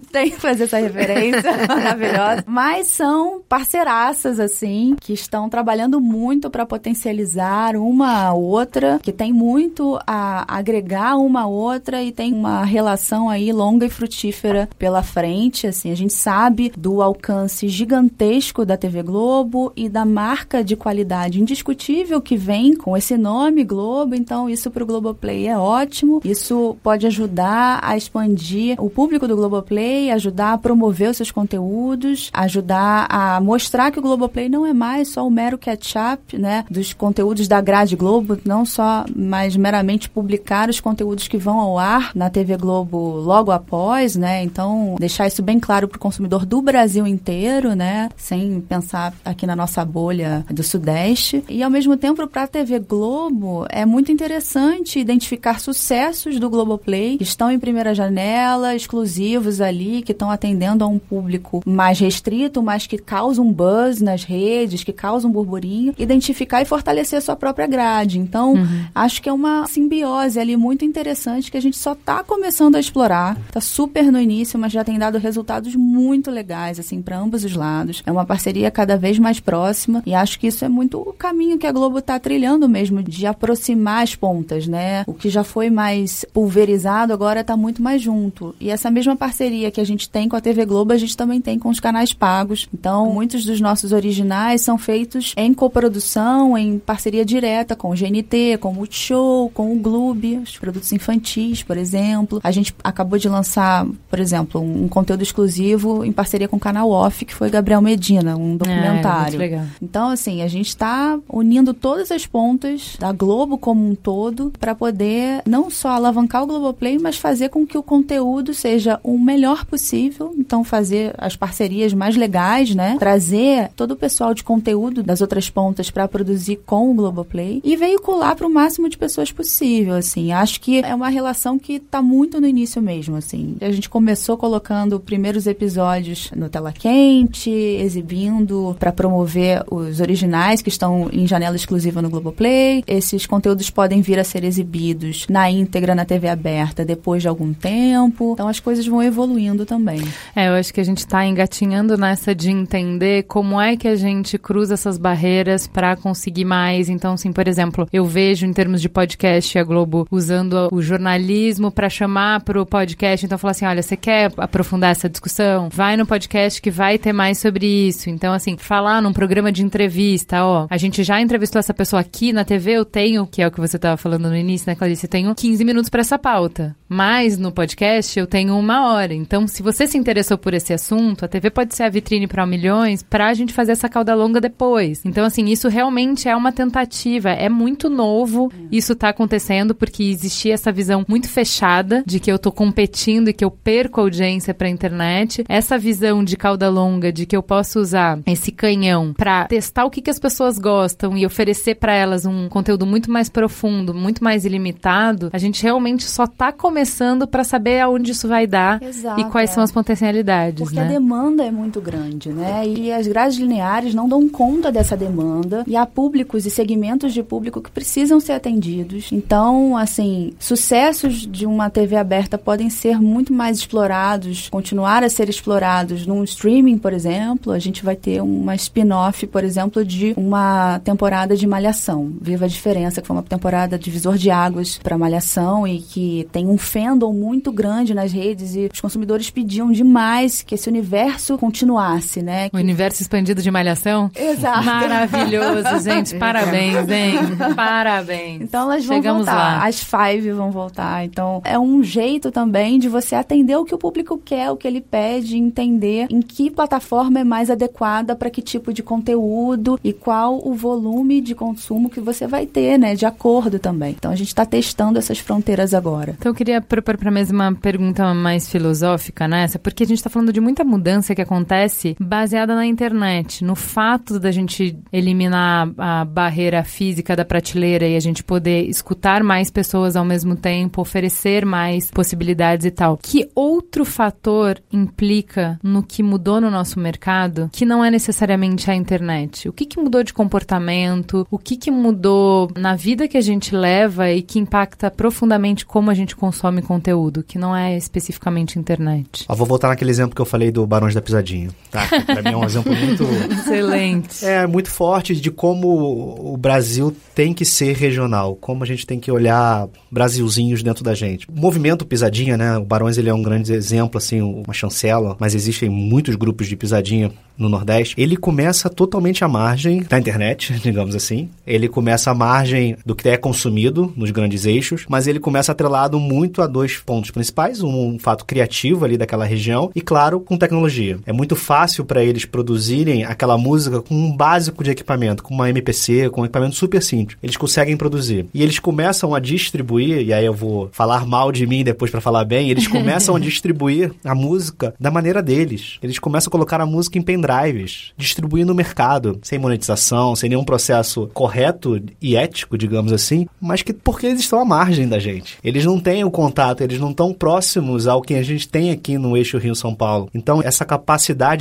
[LAUGHS] Tem que fazer essa referência maravilhosa. Mas são parceiraças, assim, que estão trabalhando muito para potencializar uma a outra, que tem muito a agregar uma a outra e tem uma relação aí longa e frutífera pela frente. Assim, a gente sabe do alcance gigantesco da TV Globo e da marca de qualidade indiscutível que vem com esse nome Globo. Então, isso para o Globoplay é ótimo. Isso pode ajudar a expandir o público do Globoplay, ajudar a promover os seus conteúdos, ajudar a mostrar que o Globoplay não é mais só o mero catch-up, né, dos conteúdos da grade Globo, não só mais meramente publicar os conteúdos que vão ao ar na TV Globo logo após, né? Então, deixar isso bem claro para o consumidor do Brasil inteiro, né, sem pensar aqui na nossa bolha do Sudeste. E ao mesmo tempo, para a TV Globo, é muito interessante identificar sucessos do Globoplay que estão em primeira janela, exclusivos ali, que estão atendendo a um público mais restrito, mas que causam um buzz nas redes, que causam um burburinho, identificar e fortalecer a sua própria grade. Então, uhum. acho que é uma simbiose ali muito interessante que a gente só está começando a explorar. Está super no início, mas já tem dado resultados muito legais, assim, para ambos os lados. É uma parceria cada vez mais próxima e acho que isso é muito o caminho que a Globo está trilhando mesmo, de aproximar as pontas, né? O que já foi mais pulverizado agora está muito mais junto. E essa mesma parceria que a gente tem com a TV Globo, a gente também tem com os canais pagos. Então, muitos dos nossos originais são feitos em coprodução, em parceria direta com o GNT, com o Multishow, com o Gloob, os produtos infantis, por exemplo. A gente acabou de lançar, por exemplo, um, conteúdo exclusivo em parceria com o canal Off, que foi Gabriel Medina, um documentário. É, então, assim, a gente está unindo todas as pontas da Globo como um todo para poder não só alavancar o Globoplay, mas fazer com que o conteúdo seja o melhor possível. Então, fazer as parcerias mais legais, né? Trazer todo o pessoal de conteúdo das outras pontas para produzir com o Globoplay e veicular para o máximo de pessoas possível, assim. Acho que é uma relação que está muito no início mesmo, assim. A gente começou colocando primeiros episódios no Tela Quente, exibindo para promover os originais que estão em janela exclusiva no Globoplay. Esses conteúdos podem vir a ser exibidos na íntegra na TV aberta depois de algum tempo. Então as coisas vão evoluindo também. É, eu acho que a gente está engatinhando nessa de entender como é que a gente cruza essas barreiras para conseguir mais. Então, assim, por exemplo, eu vejo em termos de podcast a Globo usando o jornalismo para chamar para o podcast. Então, falar assim: olha, você quer aprofundar essa discussão? Vai no podcast que vai ter mais sobre isso. Então, assim, falar num programa de entrevista, ó, a gente já entrevistou essa pessoa aqui na TV, eu tenho, que é o que você estava falando no início, né, Clarice? Eu tenho 15 minutos para essa pauta. Mas no podcast eu tenho uma hora. Então, se você se interessou por esse assunto, a TV pode ser a vitrine para milhões para a gente fazer essa cauda longa depois. Então, assim, isso realmente é uma tentativa. É muito novo isso tá acontecendo porque existia essa visão muito fechada de que eu tô competindo e que eu perco audiência para internet. Essa visão de cauda longa de que eu posso usar esse canhão para testar o que, que as pessoas gostam e oferecer para elas um conteúdo muito mais profundo, muito mais ilimitado. A gente realmente só tá começando para saber aonde isso vai dar Exato, e quais é. são as potencialidades, Porque né? a demanda demanda é muito grande, né? E as grades lineares não dão conta dessa demanda e há públicos e segmentos de público que precisam ser atendidos. Então, assim, sucessos de uma TV aberta podem ser muito mais explorados, continuar a ser explorados num streaming, por exemplo. A gente vai ter uma spin-off, por exemplo, de uma temporada de Malhação. Viva a diferença, que foi uma temporada divisor de águas para Malhação e que tem um fandom muito grande nas redes e os consumidores pediam demais que esse universo continuasse, né? O universo expandido de Malhação? Exato. Maravilhoso, [LAUGHS] gente. Parabéns, hein? Parabéns. Então elas vão Chegamos voltar. lá. As Five vão voltar. Então é um jeito também de você atender o que o público quer, o que ele pede, entender em que plataforma é mais adequada para que tipo de conteúdo e qual o volume de consumo que você vai ter, né? De acordo também. Então a gente está testando essas fronteiras agora. Então eu queria propor para a mesma pergunta mais filosófica nessa, porque a gente está falando de muita mudança que acontece baseada na internet, no fato da gente eliminar a barreira física da prateleira e a gente poder escutar mais pessoas ao mesmo tempo, oferecer mais possibilidades e tal. Que outro fator implica no que mudou no nosso mercado que não é necessariamente a internet? O que, que mudou de comportamento? O que, que mudou na vida que a gente leva e que impacta profundamente como a gente consome conteúdo, que não é especificamente internet? Ó, vou voltar naquele exemplo que eu falei do Barões da Pisadinha, tá? Pra mim é um exemplo muito... Excelente. É muito forte de como o Brasil tem que ser regional, como a gente tem que olhar Brasilzinhos dentro da gente. O movimento Pisadinha, né? O Barões ele é um grande exemplo, assim, uma chancela, mas existem muitos grupos de pisadinha no Nordeste. Ele começa totalmente à margem da internet, [LAUGHS] digamos assim. Ele começa à margem do que é consumido nos grandes eixos, mas ele começa atrelado muito a dois pontos principais: um, fato criativo ali daquela região e, claro, com tecnologia. É muito fácil para eles produzirem aquela música com um básico de equipamento, com uma MPC, com um equipamento super simples. Eles conseguem produzir. E eles começam a distribuir, e aí eu vou falar mal de mim depois para falar bem, eles [LAUGHS] começam a distribuir a música da maneira deles. Eles começam a colocar a música em pendrives, distribuir no mercado, sem monetização, sem nenhum processo correto e ético, digamos assim, mas que porque eles estão à margem da gente. Eles não têm o contato, eles não estão próximos ao que a gente tem aqui no eixo Rio-São Paulo. Então, essa capacidade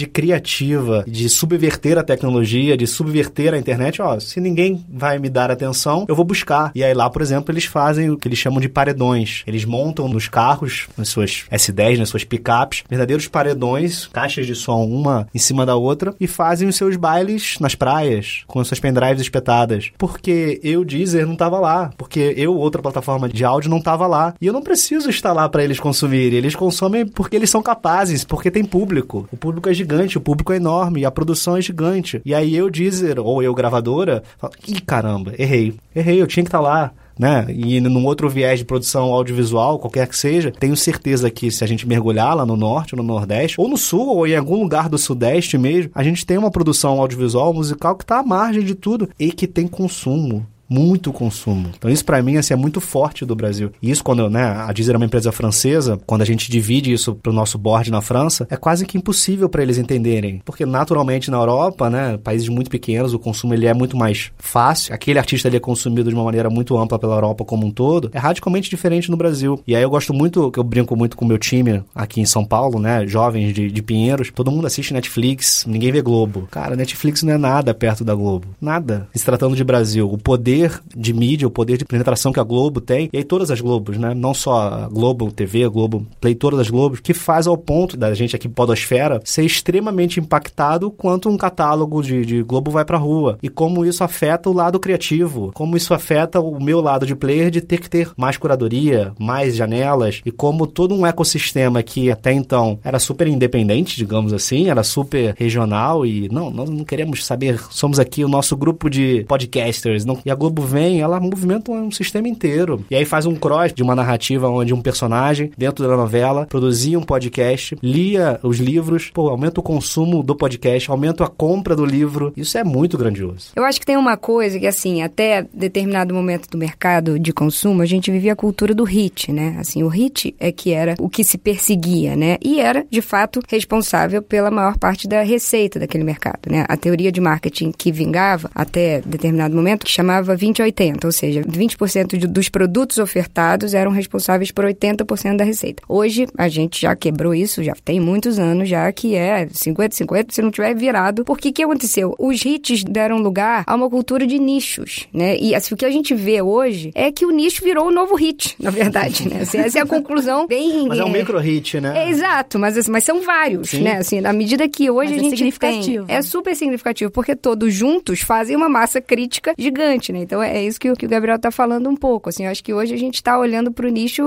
criativa de subverter a tecnologia, de subverter a internet, ó, se ninguém vai me dar atenção, eu vou buscar. E aí lá, por exemplo, eles fazem o que eles chamam de paredões. Eles montam nos carros, nas suas S10, nas suas picapes, verdadeiros paredões, caixas de som uma em cima da outra e fazem os seus bailes nas praias com suas pendrives espetadas. Porque eu, Deezer, não tava lá. Porque eu, outra plataforma de áudio, não tava lá. E eu não preciso estar lá para eles consumirem. Eles consomem porque eles são capazes, porque tem público. O público é gigante, o público é enorme, a produção é gigante. E aí eu, Deezer, ou eu, gravadora, falo, ih, caramba, errei. Errei, eu tinha que estar lá né? E num outro viés de produção audiovisual, qualquer que seja, tenho certeza que se a gente mergulhar lá no norte, no nordeste, ou no sul, ou em algum lugar do sudeste mesmo, a gente tem uma produção audiovisual, musical que está à margem de tudo e que tem consumo muito consumo. Então isso para mim assim, é muito forte do Brasil. E isso quando, né, a Deezer é uma empresa francesa, quando a gente divide isso pro nosso board na França, é quase que impossível para eles entenderem, porque naturalmente na Europa, né, países muito pequenos, o consumo ele é muito mais fácil. Aquele artista ele é consumido de uma maneira muito ampla pela Europa como um todo. É radicalmente diferente no Brasil. E aí eu gosto muito, que eu brinco muito com o meu time aqui em São Paulo, né, jovens de, de Pinheiros, todo mundo assiste Netflix, ninguém vê Globo. Cara, Netflix não é nada perto da Globo. Nada. Se tratando de Brasil, o poder de mídia, o poder de penetração que a Globo tem, e aí todas as Globos, né? Não só a Globo TV, a Globo Play, todas as Globos, que faz ao ponto da gente aqui Podosfera ser extremamente impactado quanto um catálogo de, de Globo vai pra rua. E como isso afeta o lado criativo, como isso afeta o meu lado de player de ter que ter mais curadoria, mais janelas, e como todo um ecossistema que até então era super independente, digamos assim, era super regional e não, nós não queremos saber, somos aqui o nosso grupo de podcasters, não, e a Globo vem, ela movimenta um sistema inteiro. E aí faz um cross de uma narrativa onde um personagem, dentro da novela, produzia um podcast, lia os livros, pô, aumenta o consumo do podcast, aumenta a compra do livro. Isso é muito grandioso. Eu acho que tem uma coisa que, assim, até determinado momento do mercado de consumo, a gente vivia a cultura do hit, né? Assim, o hit é que era o que se perseguia, né? E era, de fato, responsável pela maior parte da receita daquele mercado, né? A teoria de marketing que vingava até determinado momento, que chamava 20-80, ou seja, 20% de, dos produtos ofertados eram responsáveis por 80% da receita. Hoje, a gente já quebrou isso, já tem muitos anos já, que é 50-50, se não tiver virado. Por que que aconteceu? Os hits deram lugar a uma cultura de nichos, né? E assim, o que a gente vê hoje é que o nicho virou o novo hit, [LAUGHS] na verdade, né? Assim, essa é a conclusão bem... [LAUGHS] Mas é um micro hit, né? É, exato, mas, assim, mas são vários, Sim. né? Assim, na medida que hoje mas a é gente tem... É super significativo, porque todos juntos fazem uma massa crítica gigante, né? Então é isso que, que o Gabriel tá falando um pouco, assim, eu acho que hoje a gente tá olhando pro nicho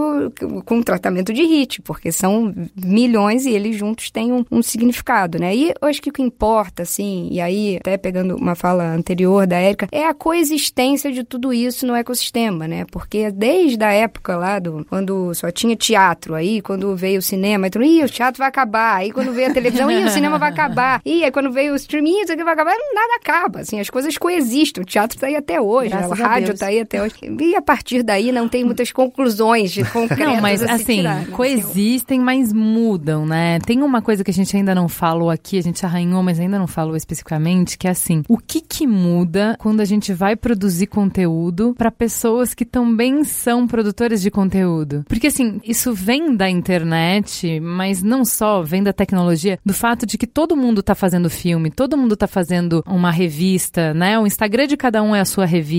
com tratamento de hit, porque são milhões e eles juntos têm um, um significado, né? E eu acho que o que importa, assim, e aí até pegando uma fala anterior da Érica, é a coexistência de tudo isso no ecossistema, né? Porque desde a época lá do quando só tinha teatro, aí quando veio o cinema, então, ih, o teatro vai acabar, aí quando veio a televisão, ih, o cinema vai acabar, e aí quando veio o streaming, isso aqui vai acabar, nada acaba, assim, as coisas coexistem, o teatro tá aí até hoje, né? a rádio Deus. tá aí até hoje, e a partir daí não tem muitas conclusões de [LAUGHS] concretas Não, mas assim, tirar, né? coexistem, mas mudam, né? Tem uma coisa que a gente ainda não falou aqui, a gente arranhou, mas ainda não falou especificamente, que é assim, o que que muda quando a gente vai produzir conteúdo para pessoas que também são produtoras de conteúdo? Porque assim, isso vem da internet, mas não só, vem da tecnologia, do fato de que todo mundo tá fazendo filme, todo mundo tá fazendo uma revista, né? O Instagram de cada um é a sua revista.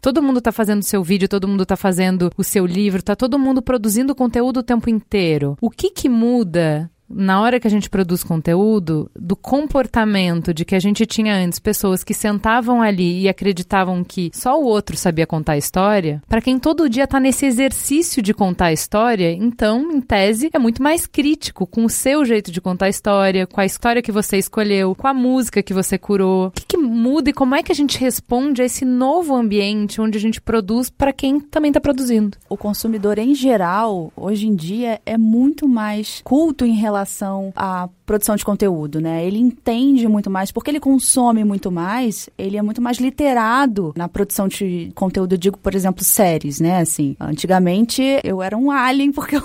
Todo mundo tá fazendo seu vídeo, todo mundo tá fazendo o seu livro, tá todo mundo produzindo conteúdo o tempo inteiro. O que que muda na hora que a gente produz conteúdo, do comportamento de que a gente tinha antes pessoas que sentavam ali e acreditavam que só o outro sabia contar a história, para quem todo dia tá nesse exercício de contar a história, então, em tese, é muito mais crítico com o seu jeito de contar a história, com a história que você escolheu, com a música que você curou. O que, que muda e como é que a gente responde a esse novo ambiente onde a gente produz para quem também tá produzindo? O consumidor em geral, hoje em dia, é muito mais culto em relação relação à produção de conteúdo, né? Ele entende muito mais, porque ele consome muito mais, ele é muito mais literado na produção de conteúdo. Eu digo, por exemplo, séries, né? Assim, antigamente eu era um alien [LAUGHS] porque eu,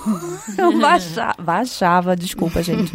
eu baixava, baixava, desculpa, gente,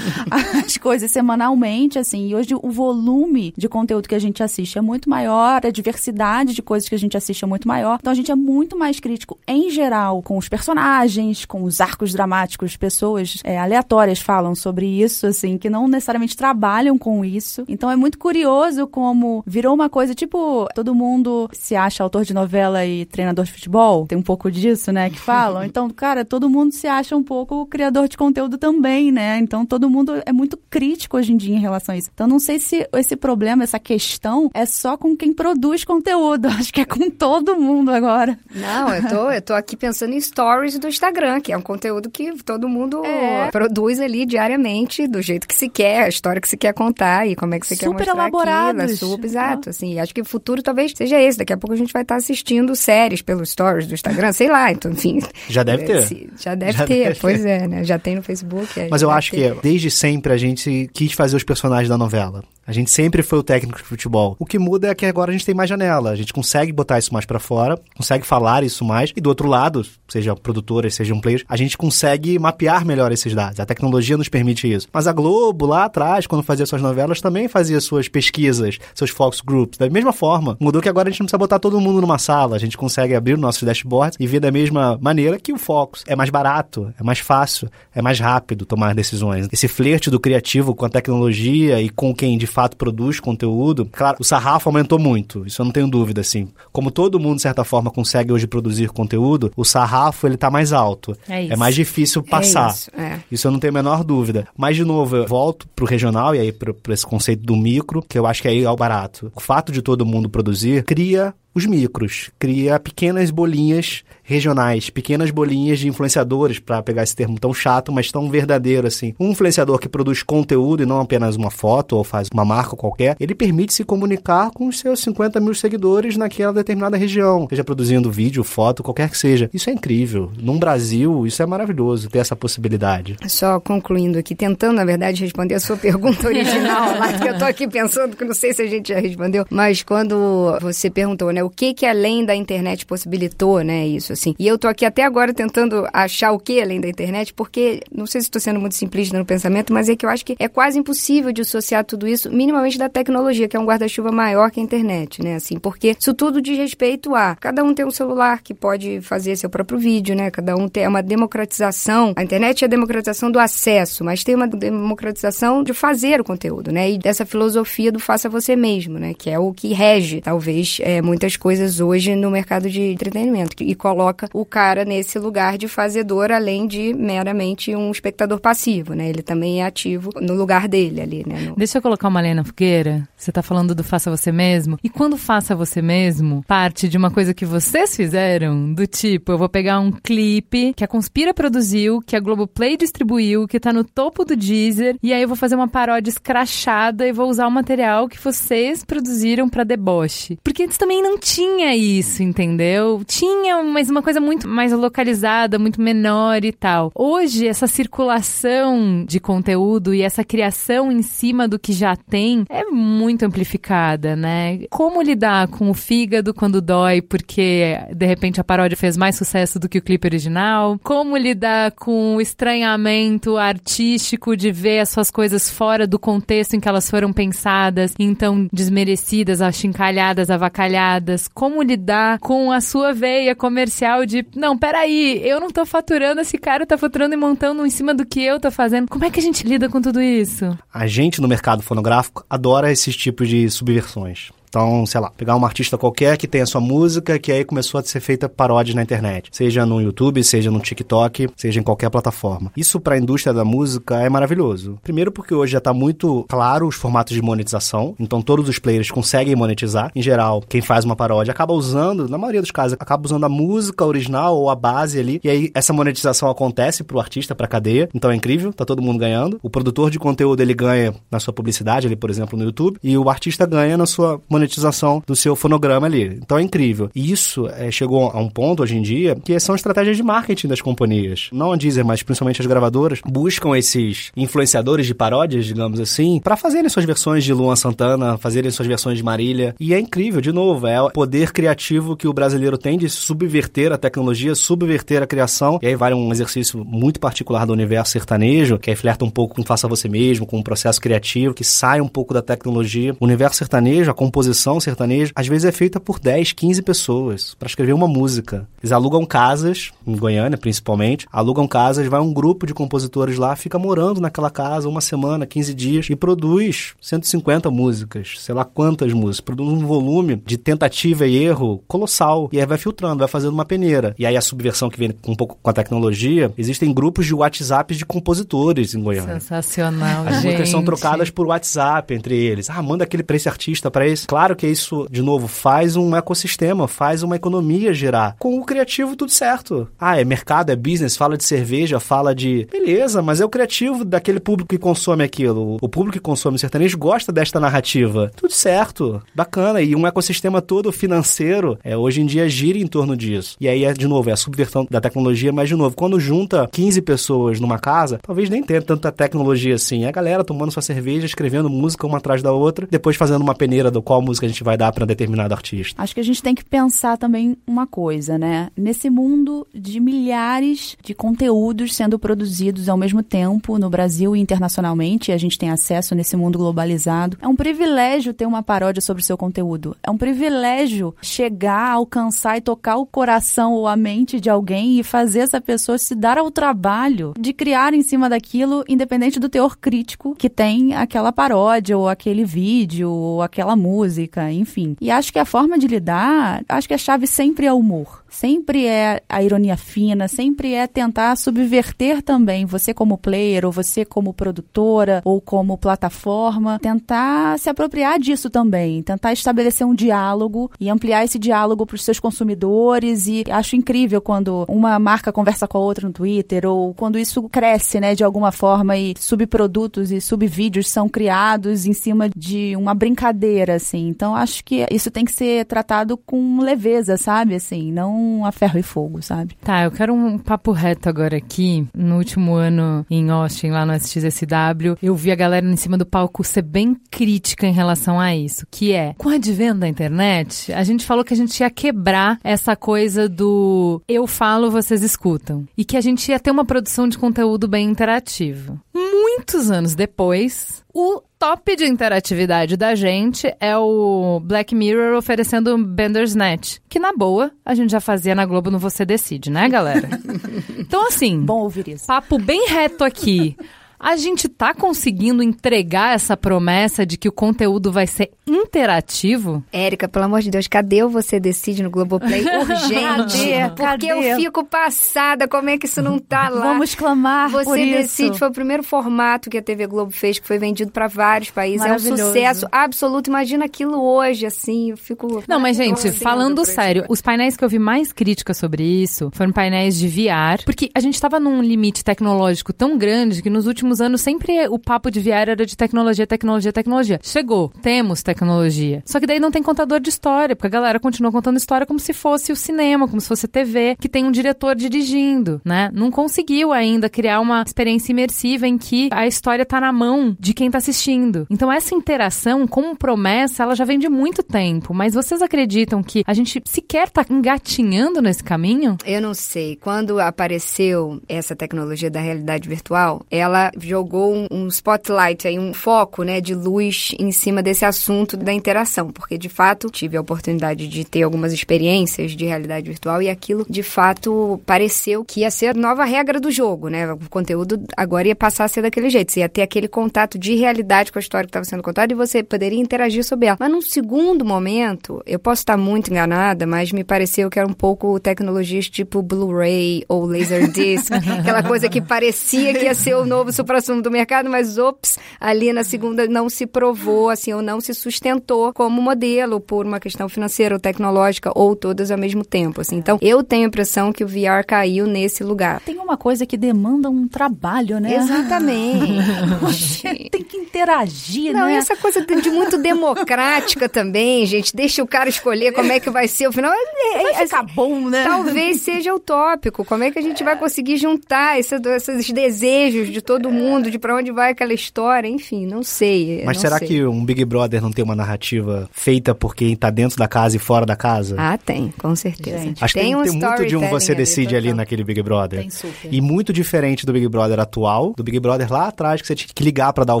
[LAUGHS] as coisas semanalmente, assim. E hoje o volume de conteúdo que a gente assiste é muito maior, a diversidade de coisas que a gente assiste é muito maior. Então a gente é muito mais crítico, em geral, com os personagens, com os arcos dramáticos, pessoas é, aleatórias falam sobre isso, assim, que não necessariamente trabalham com isso. Então é muito curioso como virou uma coisa tipo, todo mundo se acha autor de novela e treinador de futebol. Tem um pouco disso, né, que falam. [LAUGHS] Então, cara, todo mundo se acha um pouco criador de conteúdo também, né? Então todo mundo é muito crítico hoje em dia em relação a isso. Então não sei se esse problema, essa questão é só com quem produz conteúdo. [LAUGHS] Acho que é com todo mundo agora. Não, eu tô, eu tô aqui pensando em stories do Instagram, que é um conteúdo que todo mundo é. produz ali diariamente, do jeito que se quer, a história que se quer contar e como é que você super quer mostrar elaborados. aquilo. É super exato, assim. Acho que o futuro talvez seja esse. Daqui a pouco a gente vai estar assistindo séries pelos stories do Instagram, sei lá. Então, enfim. Já deve ter. Já deve já ter, deve pois ter. é, né? Já tem no Facebook. É, Mas eu acho ter. que desde sempre a gente quis fazer os personagens da novela. A gente sempre foi o técnico de futebol. O que muda é que agora a gente tem mais janela. A gente consegue botar isso mais para fora, consegue falar isso mais. E do outro lado, seja produtoras, sejam players, a gente consegue mapear melhor esses dados. A tecnologia nos permite isso. Mas a Globo, lá atrás, quando fazia suas novelas, também fazia suas pesquisas, seus focus groups. Da mesma forma, mudou que agora a gente não precisa botar todo mundo numa sala. A gente consegue abrir o nosso dashboard e ver da mesma maneira que o Focus. É mais barato, é mais fácil, é mais rápido tomar decisões. Esse flerte do criativo com a tecnologia e com quem de fato produz conteúdo, claro, o sarrafo aumentou muito, isso eu não tenho dúvida, assim. Como todo mundo, de certa forma, consegue hoje produzir conteúdo, o sarrafo, ele tá mais alto. É, é mais difícil passar. É isso, é. isso eu não tenho a menor dúvida. Mas, de novo, eu volto pro regional e aí pro, pro esse conceito do micro, que eu acho que aí é o barato. O fato de todo mundo produzir cria os micros, cria pequenas bolinhas regionais, pequenas bolinhas de influenciadores, para pegar esse termo tão chato, mas tão verdadeiro assim. Um influenciador que produz conteúdo e não apenas uma foto ou faz uma marca qualquer, ele permite se comunicar com os seus 50 mil seguidores naquela determinada região, seja produzindo vídeo, foto, qualquer que seja. Isso é incrível. Num Brasil, isso é maravilhoso, ter essa possibilidade. Só concluindo aqui, tentando, na verdade, responder a sua pergunta [LAUGHS] original que eu tô aqui pensando que não sei se a gente já respondeu, mas quando você perguntou, né, né? O que que além da internet possibilitou, né, isso, assim. E eu tô aqui até agora tentando achar o que além da internet, porque, não sei se estou sendo muito simplista no pensamento, mas é que eu acho que é quase impossível de associar tudo isso minimamente da tecnologia, que é um guarda-chuva maior que a internet, né, assim, porque isso tudo diz respeito a cada um tem um celular que pode fazer seu próprio vídeo, né, cada um tem uma democratização, a internet é a democratização do acesso, mas tem uma democratização de fazer o conteúdo, né, e dessa filosofia do faça você mesmo, né, que é o que rege, talvez, é, muitas coisas hoje no mercado de entretenimento e coloca o cara nesse lugar de fazedor, além de meramente um espectador passivo, né? Ele também é ativo no lugar dele ali, né? No... Deixa eu colocar uma lenha fogueira. Você tá falando do faça você mesmo. E quando faça você mesmo, parte de uma coisa que vocês fizeram, do tipo, eu vou pegar um clipe que a Conspira produziu, que a Globoplay distribuiu, que tá no topo do Deezer, e aí eu vou fazer uma paródia escrachada e vou usar o material que vocês produziram para deboche. Porque antes também não tinha isso, entendeu? Tinha, mas uma coisa muito mais localizada, muito menor e tal. Hoje, essa circulação de conteúdo e essa criação em cima do que já tem é muito amplificada, né? Como lidar com o fígado quando dói porque de repente a paródia fez mais sucesso do que o clipe original? Como lidar com o estranhamento artístico de ver as suas coisas fora do contexto em que elas foram pensadas, então desmerecidas, achincalhadas, avacalhadas? Como lidar com a sua veia comercial de, não, peraí, eu não tô faturando, esse cara tá faturando e montando em cima do que eu tô fazendo. Como é que a gente lida com tudo isso? A gente no mercado fonográfico adora esses tipos de subversões. Então, sei lá, pegar uma artista qualquer que tenha sua música, que aí começou a ser feita paródia na internet. Seja no YouTube, seja no TikTok, seja em qualquer plataforma. Isso para a indústria da música é maravilhoso. Primeiro porque hoje já está muito claro os formatos de monetização, então todos os players conseguem monetizar. Em geral, quem faz uma paródia acaba usando, na maioria dos casos, acaba usando a música original ou a base ali, e aí essa monetização acontece pro artista, pra cadeia. Então é incrível, tá todo mundo ganhando. O produtor de conteúdo ele ganha na sua publicidade ali, por exemplo, no YouTube, e o artista ganha na sua monetização monetização do seu fonograma ali. Então é incrível. E isso é, chegou a um ponto hoje em dia que são estratégias de marketing das companhias. Não a Deezer, mas principalmente as gravadoras buscam esses influenciadores de paródias, digamos assim, para fazerem suas versões de Luan Santana, fazerem suas versões de Marília. E é incrível, de novo, é o poder criativo que o brasileiro tem de subverter a tecnologia, subverter a criação. E aí vale um exercício muito particular do universo sertanejo, que aí flerta um pouco com faça você mesmo, com um processo criativo, que sai um pouco da tecnologia. O universo sertanejo, a composição composição sertaneja, às vezes é feita por 10, 15 pessoas para escrever uma música. Eles alugam casas, em Goiânia principalmente, alugam casas, vai um grupo de compositores lá, fica morando naquela casa uma semana, 15 dias e produz 150 músicas, sei lá quantas músicas, produz um volume de tentativa e erro colossal. E aí vai filtrando, vai fazendo uma peneira. E aí a subversão que vem um pouco com a tecnologia, existem grupos de WhatsApp de compositores em Goiânia. Sensacional, As gente. músicas são trocadas por WhatsApp entre eles. Ah, manda aquele pra esse artista, para esse. Claro Claro que isso, de novo, faz um ecossistema, faz uma economia girar. Com o criativo, tudo certo. Ah, é mercado, é business, fala de cerveja, fala de. Beleza, mas é o criativo daquele público que consome aquilo. O público que consome sertanejo gosta desta narrativa. Tudo certo, bacana. E um ecossistema todo financeiro, é, hoje em dia, gira em torno disso. E aí, é, de novo, é a subversão da tecnologia, mas, de novo, quando junta 15 pessoas numa casa, talvez nem tenha tanta tecnologia assim. É a galera tomando sua cerveja, escrevendo música uma atrás da outra, depois fazendo uma peneira do qual música a gente vai dar para determinado artista. Acho que a gente tem que pensar também uma coisa, né? Nesse mundo de milhares de conteúdos sendo produzidos ao mesmo tempo no Brasil e internacionalmente, a gente tem acesso nesse mundo globalizado. É um privilégio ter uma paródia sobre o seu conteúdo. É um privilégio chegar, alcançar e tocar o coração ou a mente de alguém e fazer essa pessoa se dar ao trabalho de criar em cima daquilo, independente do teor crítico que tem aquela paródia ou aquele vídeo ou aquela música música, enfim. E acho que a forma de lidar, acho que a chave sempre é o humor. Sempre é a ironia fina, sempre é tentar subverter também você como player, ou você como produtora, ou como plataforma, tentar se apropriar disso também, tentar estabelecer um diálogo e ampliar esse diálogo para os seus consumidores. E acho incrível quando uma marca conversa com a outra no Twitter, ou quando isso cresce, né, de alguma forma, e subprodutos e subvídeos são criados em cima de uma brincadeira, assim. Então acho que isso tem que ser tratado com leveza, sabe? Assim, não a ferro e fogo, sabe? Tá, eu quero um papo reto agora aqui. No último ano em Austin, lá no SXSW, eu vi a galera em cima do palco ser bem crítica em relação a isso, que é, com o advento da internet, a gente falou que a gente ia quebrar essa coisa do eu falo, vocês escutam. E que a gente ia ter uma produção de conteúdo bem interativa. Muitos anos depois, o top de interatividade da gente é o Black Mirror oferecendo Bender's Net, que na boa a gente já fazia na Globo no Você Decide, né, galera? [LAUGHS] então assim, bom ouvir isso. Papo bem reto aqui. A gente tá conseguindo entregar essa promessa de que o conteúdo vai ser interativo? Érica, pelo amor de Deus, cadê o Você Decide no Globoplay? [LAUGHS] Urgente. cadê? Porque cadê? eu fico passada, como é que isso não tá lá? Vamos clamar Você por isso. Decide foi o primeiro formato que a TV Globo fez, que foi vendido para vários países. É um sucesso absoluto. Imagina aquilo hoje, assim, eu fico... Não, mas gente, falando sério, os painéis que eu vi mais críticas sobre isso foram painéis de VR, porque a gente tava num limite tecnológico tão grande que nos últimos últimos anos sempre o papo de VR era de tecnologia, tecnologia, tecnologia. Chegou, temos tecnologia. Só que daí não tem contador de história, porque a galera continua contando história como se fosse o cinema, como se fosse a TV, que tem um diretor dirigindo, né? Não conseguiu ainda criar uma experiência imersiva em que a história tá na mão de quem tá assistindo. Então essa interação como promessa, ela já vem de muito tempo, mas vocês acreditam que a gente sequer tá engatinhando nesse caminho? Eu não sei. Quando apareceu essa tecnologia da realidade virtual, ela jogou um, um spotlight aí, um foco, né, de luz em cima desse assunto da interação, porque de fato tive a oportunidade de ter algumas experiências de realidade virtual e aquilo de fato pareceu que ia ser a nova regra do jogo, né? O conteúdo agora ia passar a ser daquele jeito, você ia ter aquele contato de realidade com a história que estava sendo contada e você poderia interagir sobre ela. Mas num segundo momento, eu posso estar muito enganada, mas me pareceu que era um pouco tecnologias tipo Blu-ray ou Laserdisc, [LAUGHS] aquela coisa que parecia que ia ser o novo supra-sumo do mercado, mas ops, ali na segunda não se provou, assim, ou não se sustentou como modelo por uma questão financeira ou tecnológica, ou todas ao mesmo tempo, assim. Então, eu tenho a impressão que o VR caiu nesse lugar. Tem uma coisa que demanda um trabalho, né? Exatamente. [LAUGHS] Você tem que interagir, não, né? Não, essa coisa de muito democrática também, gente. Deixa o cara escolher como é que vai ser o final. É, vai ficar assim, bom, né? Talvez seja utópico. Como é que a gente vai conseguir juntar esse, esses desejos de todo mundo, de para onde vai aquela história, enfim, não sei. Mas não será sei. que um Big Brother não tem uma narrativa feita por quem tá dentro da casa e fora da casa? Ah, tem, com certeza. Gente, Acho que tem, um tem muito de um você decide ali, total. naquele Big Brother. Tem super. E muito diferente do Big Brother atual, do Big Brother lá atrás, que você tinha que ligar pra dar o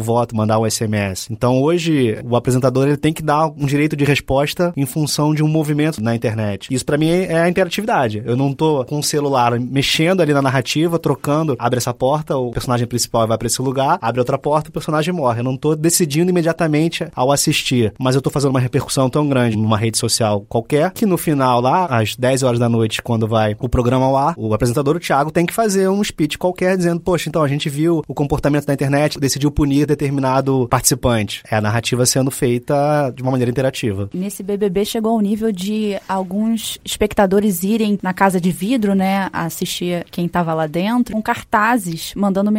voto, mandar um SMS. Então hoje, o apresentador ele tem que dar um direito de resposta em função de um movimento na internet. Isso pra mim é a interatividade. Eu não tô com o celular mexendo ali na narrativa, trocando, abre essa porta, o personagem principal vai pra esse lugar, abre outra porta, o personagem morre. Eu não tô decidindo imediatamente ao assistir, mas eu tô fazendo uma repercussão tão grande numa rede social qualquer que no final lá, às 10 horas da noite, quando vai o programa ao ar, o apresentador, o Thiago, tem que fazer um speech qualquer dizendo, poxa, então a gente viu o comportamento da internet, decidiu punir determinado participante. É a narrativa sendo feita de uma maneira interativa. Nesse BBB chegou ao nível de alguns espectadores irem na casa de vidro, né, assistir quem estava lá dentro, com cartazes mandando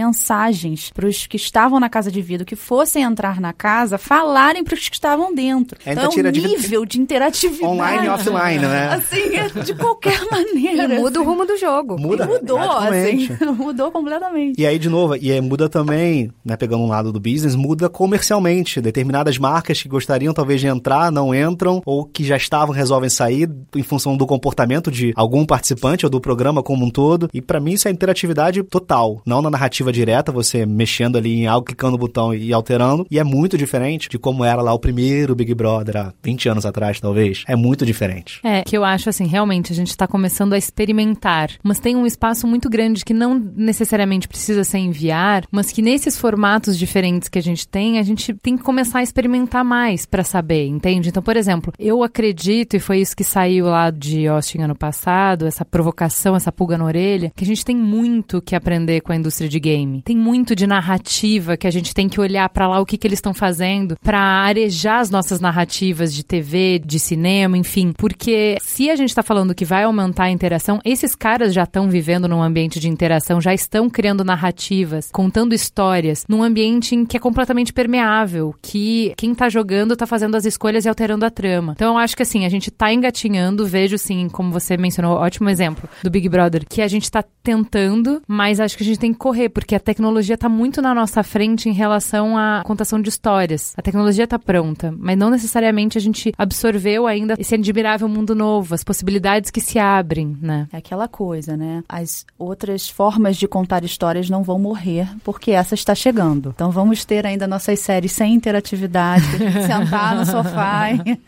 mensagens para os que estavam na casa de vidro que fossem entrar na casa, falarem para os que estavam dentro. É, então, tira é um de- nível de interatividade. Online e offline, né? [LAUGHS] Assim, é de qualquer [LAUGHS] maneira. E muda o rumo do jogo. Muda. Mudou, assim. [LAUGHS] Mudou completamente. E aí, de novo, e aí muda também, né, pegando um lado do business, muda comercialmente. Determinadas marcas que gostariam talvez de entrar, não entram, ou que já estavam, resolvem sair em função do comportamento de algum participante ou do programa como um todo. E pra mim isso é interatividade total, não na narrativa direta, você mexendo ali em algo, clicando no botão e alterando. E é muito diferente de como era lá o primeiro Big Brother há 20 anos atrás, talvez. É muito diferente. É, que eu acho assim, realmente a gente tá começando a experimentar, mas tem um espaço muito grande que não necessariamente precisa ser enviar, mas que nesses formatos diferentes que a gente tem, a gente tem que começar a experimentar mais pra saber, entende? Então, por exemplo, eu acredito, e foi isso que saiu lá de Austin ano passado, essa provocação, essa pulga na orelha, que a gente tem muito que aprender com a indústria de game. Tem muito de narrativa, que a gente tem que olhar para lá o que, que eles estão fazendo para arejar as nossas narrativas de TV, de cinema, enfim. Porque se a gente está falando que vai aumentar a interação, esses caras já estão vivendo num ambiente de interação, já estão criando narrativas, contando histórias, num ambiente em que é completamente permeável, que quem tá jogando tá fazendo as escolhas e alterando a trama. Então eu acho que assim, a gente tá engatinhando, vejo sim, como você mencionou, ótimo exemplo do Big Brother, que a gente tá tentando, mas acho que a gente tem que correr, porque a tecnologia tá muito na nossa frente em relação à contação de histórias. A tecnologia tá pronta, mas não necessariamente a gente absorveu ainda esse admirável mundo novo, as possibilidades que se abrem, né? É aquela coisa, né? As outras formas de contar histórias não vão morrer, porque essa está chegando. Então vamos ter ainda nossas séries sem interatividade, [LAUGHS] sentar no sofá e,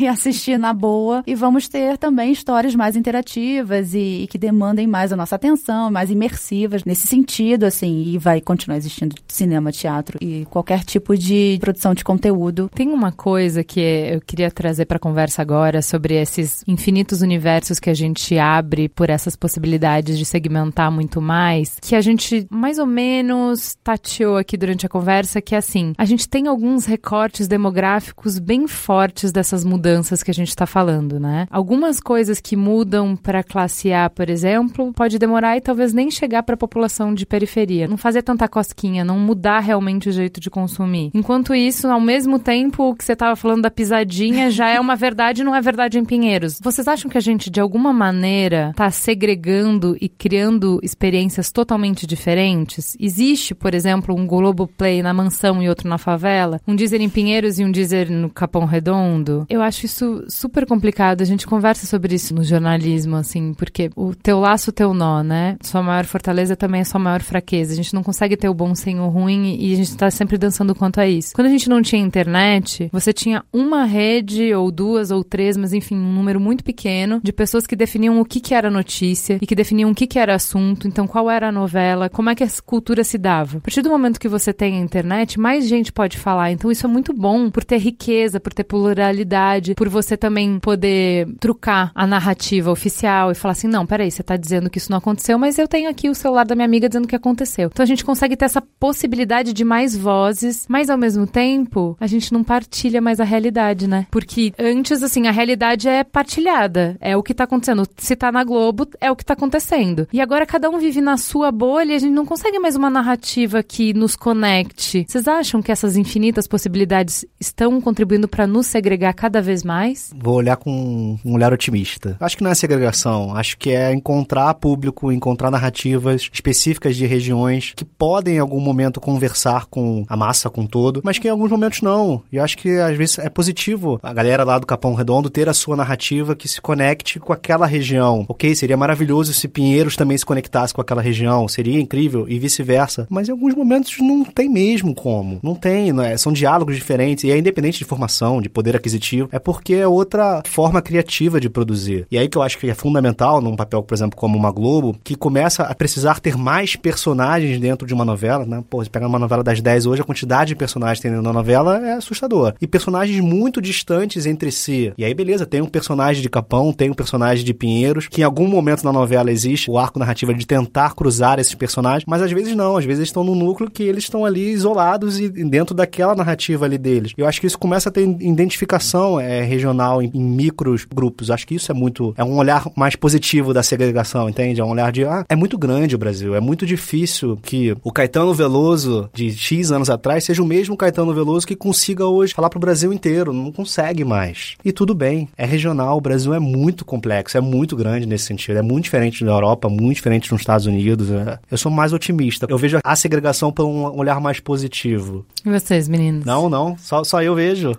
e, assistir na boa. E vamos ter também histórias mais interativas e, e que demandem mais a nossa atenção, mais imersivas nesse sentido, assim. E vai continuar existindo cinema, teatro e qualquer tipo de produção de conteúdo. Tem uma coisa que eu queria trazer para conversa agora sobre esses infinitos universos que a gente abre por essas possibilidades de segmentar muito mais, que a gente mais ou menos tateou aqui durante a conversa, que é assim, a gente tem alguns recortes demográficos bem fortes dessas mudanças que a gente está falando, né? Algumas coisas que mudam para classe A, por exemplo, pode demorar e talvez nem chegar para a população de periferia, não fazer tanta cosquinha, não mudar realmente o jeito de consumir. Enquanto isso, ao mesmo tempo que você estava falando da pisadinha, já é uma verdade, não é verdade em Pinheiros. Vocês acham que a gente de alguma maneira está segregando e criando experiências totalmente diferentes? Existe, por exemplo, um Globoplay na mansão e outro na favela? Um dizer em Pinheiros e um dizer no Capão Redondo? Eu acho isso super complicado. A gente conversa sobre isso no jornalismo, assim, porque o teu laço, teu nó, né? Sua maior fortaleza também é sua maior fraqueza. A gente não consegue ter o bom sem o ruim e a gente tá sempre dançando quanto a isso. Quando a gente não tinha internet, você tinha uma rede ou duas ou três, mas enfim, um número muito pequeno de pessoas que definiam o que, que era notícia e que definiam o que, que era assunto, então qual era a novela, como é que a cultura se dava. A partir do momento que você tem a internet, mais gente pode falar. Então isso é muito bom por ter riqueza, por ter pluralidade, por você também poder trucar a narrativa oficial e falar assim: não, peraí, você tá dizendo que isso não aconteceu, mas eu tenho aqui o celular da minha amiga dizendo que aconteceu. Então a gente consegue ter essa possibilidade de mais vozes, mas ao mesmo tempo a gente não partilha mais a realidade, né? Porque antes, assim, a realidade é partilhada, é o que tá acontecendo. Se tá na Globo, é o que tá acontecendo. E agora cada um vive na sua bolha e a gente não consegue mais uma narrativa que nos conecte. Vocês acham que essas infinitas possibilidades estão contribuindo para nos segregar cada vez mais? Vou olhar com um olhar otimista. Acho que não é segregação, acho que é encontrar público, encontrar narrativas específicas de regiões que podem em algum momento conversar com a massa, com todo, mas que em alguns momentos não. E acho que às vezes é positivo a galera lá do Capão Redondo ter a sua narrativa que se conecte com aquela região. Ok, seria maravilhoso se Pinheiros também se conectasse com aquela região, seria incrível e vice-versa. Mas em alguns momentos não tem mesmo como. Não tem, não é? são diálogos diferentes e é independente de formação, de poder aquisitivo, é porque é outra forma criativa de produzir. E aí que eu acho que é fundamental num papel, por exemplo, como uma Globo, que começa a precisar ter mais personagens dentro de uma novela, né? Pô, se pegar uma novela das 10 hoje, a quantidade de personagens que tem dentro da novela é assustadora. E personagens muito distantes entre si. E aí, beleza, tem um personagem de Capão, tem um personagem de Pinheiros, que em algum momento na novela existe o arco narrativo de tentar cruzar esses personagens, mas às vezes não, às vezes eles estão no núcleo que eles estão ali isolados e dentro daquela narrativa ali deles. Eu acho que isso começa a ter identificação é, regional em, em micros grupos. Acho que isso é muito. É um olhar mais positivo da segregação, entende? É um olhar de. Ah, é muito grande o Brasil. É muito difícil que o Caetano Veloso de X anos atrás seja o mesmo Caetano Veloso que consiga hoje falar pro Brasil inteiro. Não consegue mais. E tudo bem. É regional. O Brasil é muito complexo. É muito grande nesse sentido. É muito diferente da Europa, muito diferente dos Estados Unidos. É. Eu sou mais otimista. Eu vejo a segregação por um olhar mais positivo. E vocês, meninos? Não, não. Só, só eu vejo.